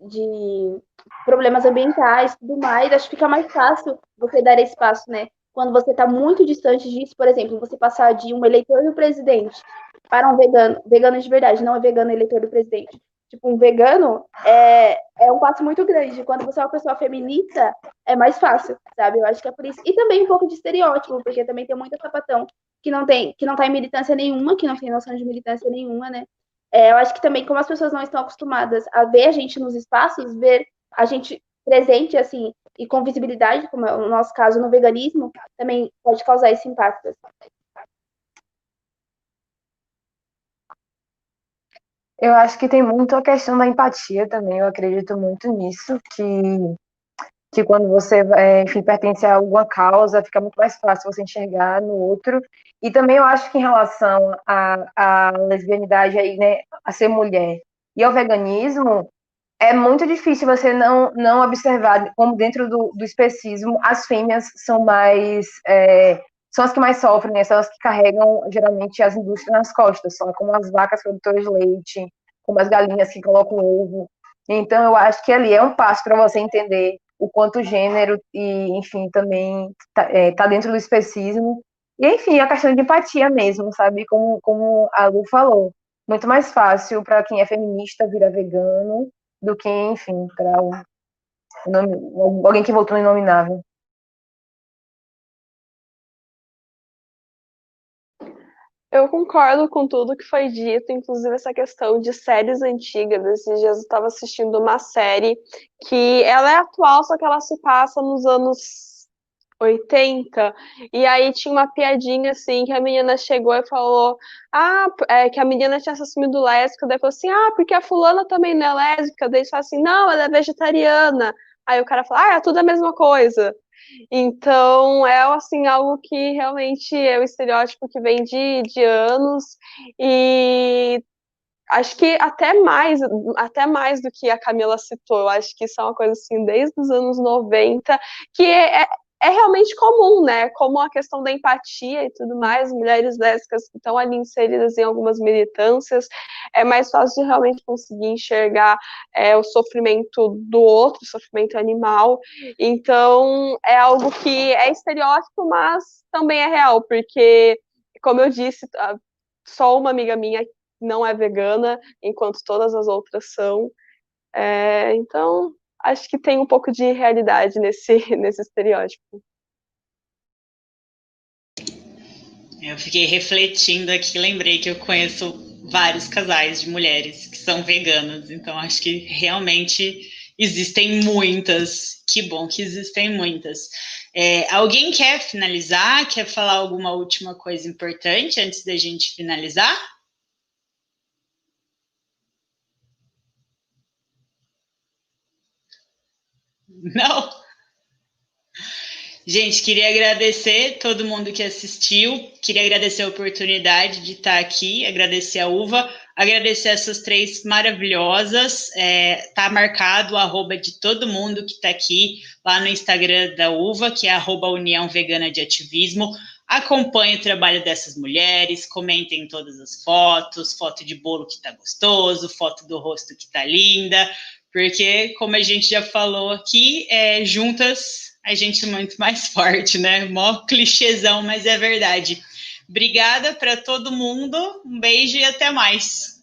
de problemas ambientais tudo mais, acho que fica mais fácil você dar espaço, né? Quando você está muito distante disso, por exemplo, você passar de um eleitor do presidente para um vegano, vegano de verdade, não é vegano eleitor do presidente, tipo, um vegano, é, é um passo muito grande. Quando você é uma pessoa feminista, é mais fácil, sabe? Eu acho que é por isso. E também um pouco de estereótipo, porque também tem muita sapatão que não tem, que não tá em militância nenhuma, que não tem noção de militância nenhuma, né? É, eu acho que também, como as pessoas não estão acostumadas a ver a gente nos espaços, ver a gente presente, assim, e com visibilidade, como é o nosso caso no veganismo, também pode causar esse impacto. Eu acho que tem muito a questão da empatia também, eu acredito muito nisso, que, que quando você, é, enfim, pertence a alguma causa, fica muito mais fácil você enxergar no outro. E também eu acho que em relação à, à lesbianidade aí, né, a ser mulher e ao veganismo, é muito difícil você não, não observar como dentro do, do especismo as fêmeas são mais é, são as que mais sofrem, né? são as que carregam geralmente as indústrias nas costas, são como as vacas produtoras de leite, como as galinhas que colocam ovo. Então, eu acho que ali é um passo para você entender o quanto o gênero e, enfim, também está é, tá dentro do especismo. E, enfim, a questão de empatia mesmo, sabe? Como, como a Lu falou. Muito mais fácil para quem é feminista virar vegano do que, enfim, para alguém que voltou no inominável. Eu concordo com tudo que foi dito, inclusive essa questão de séries antigas. Esses dias eu estava assistindo uma série que ela é atual, só que ela se passa nos anos 80. E aí tinha uma piadinha assim que a menina chegou e falou: Ah, é, que a menina tinha se assumido lésbica. Daí falou assim: Ah, porque a fulana também não é lésbica. Daí fala assim: Não, ela é vegetariana. Aí o cara fala: Ah, é tudo a mesma coisa. Então, é assim, algo que realmente é um estereótipo que vem de, de anos e acho que até mais, até mais do que a Camila citou, acho que isso é uma coisa assim, desde os anos 90, que é, é é realmente comum, né? Como a questão da empatia e tudo mais, mulheres lésbicas que estão ali inseridas em algumas militâncias, é mais fácil de realmente conseguir enxergar é, o sofrimento do outro, o sofrimento animal. Então, é algo que é estereótipo, mas também é real, porque, como eu disse, só uma amiga minha não é vegana, enquanto todas as outras são. É, então, acho que tem um pouco de realidade nesse, nesse estereótipo. Eu fiquei refletindo aqui, lembrei que eu conheço vários casais de mulheres que são veganas, então acho que realmente existem muitas. Que bom que existem muitas. É, alguém quer finalizar? Quer falar alguma última coisa importante antes da gente finalizar? Não? Gente, queria agradecer todo mundo que assistiu, queria agradecer a oportunidade de estar aqui, agradecer a Uva, agradecer essas três maravilhosas. É, tá marcado o arroba de todo mundo que está aqui lá no Instagram da Uva, que é arroba União Vegana de Ativismo. Acompanhe o trabalho dessas mulheres, comentem todas as fotos, foto de bolo que tá gostoso, foto do rosto que tá linda, porque, como a gente já falou aqui, é, juntas a gente é muito mais forte, né? Mó clichêzão, mas é verdade. Obrigada para todo mundo, um beijo e até mais.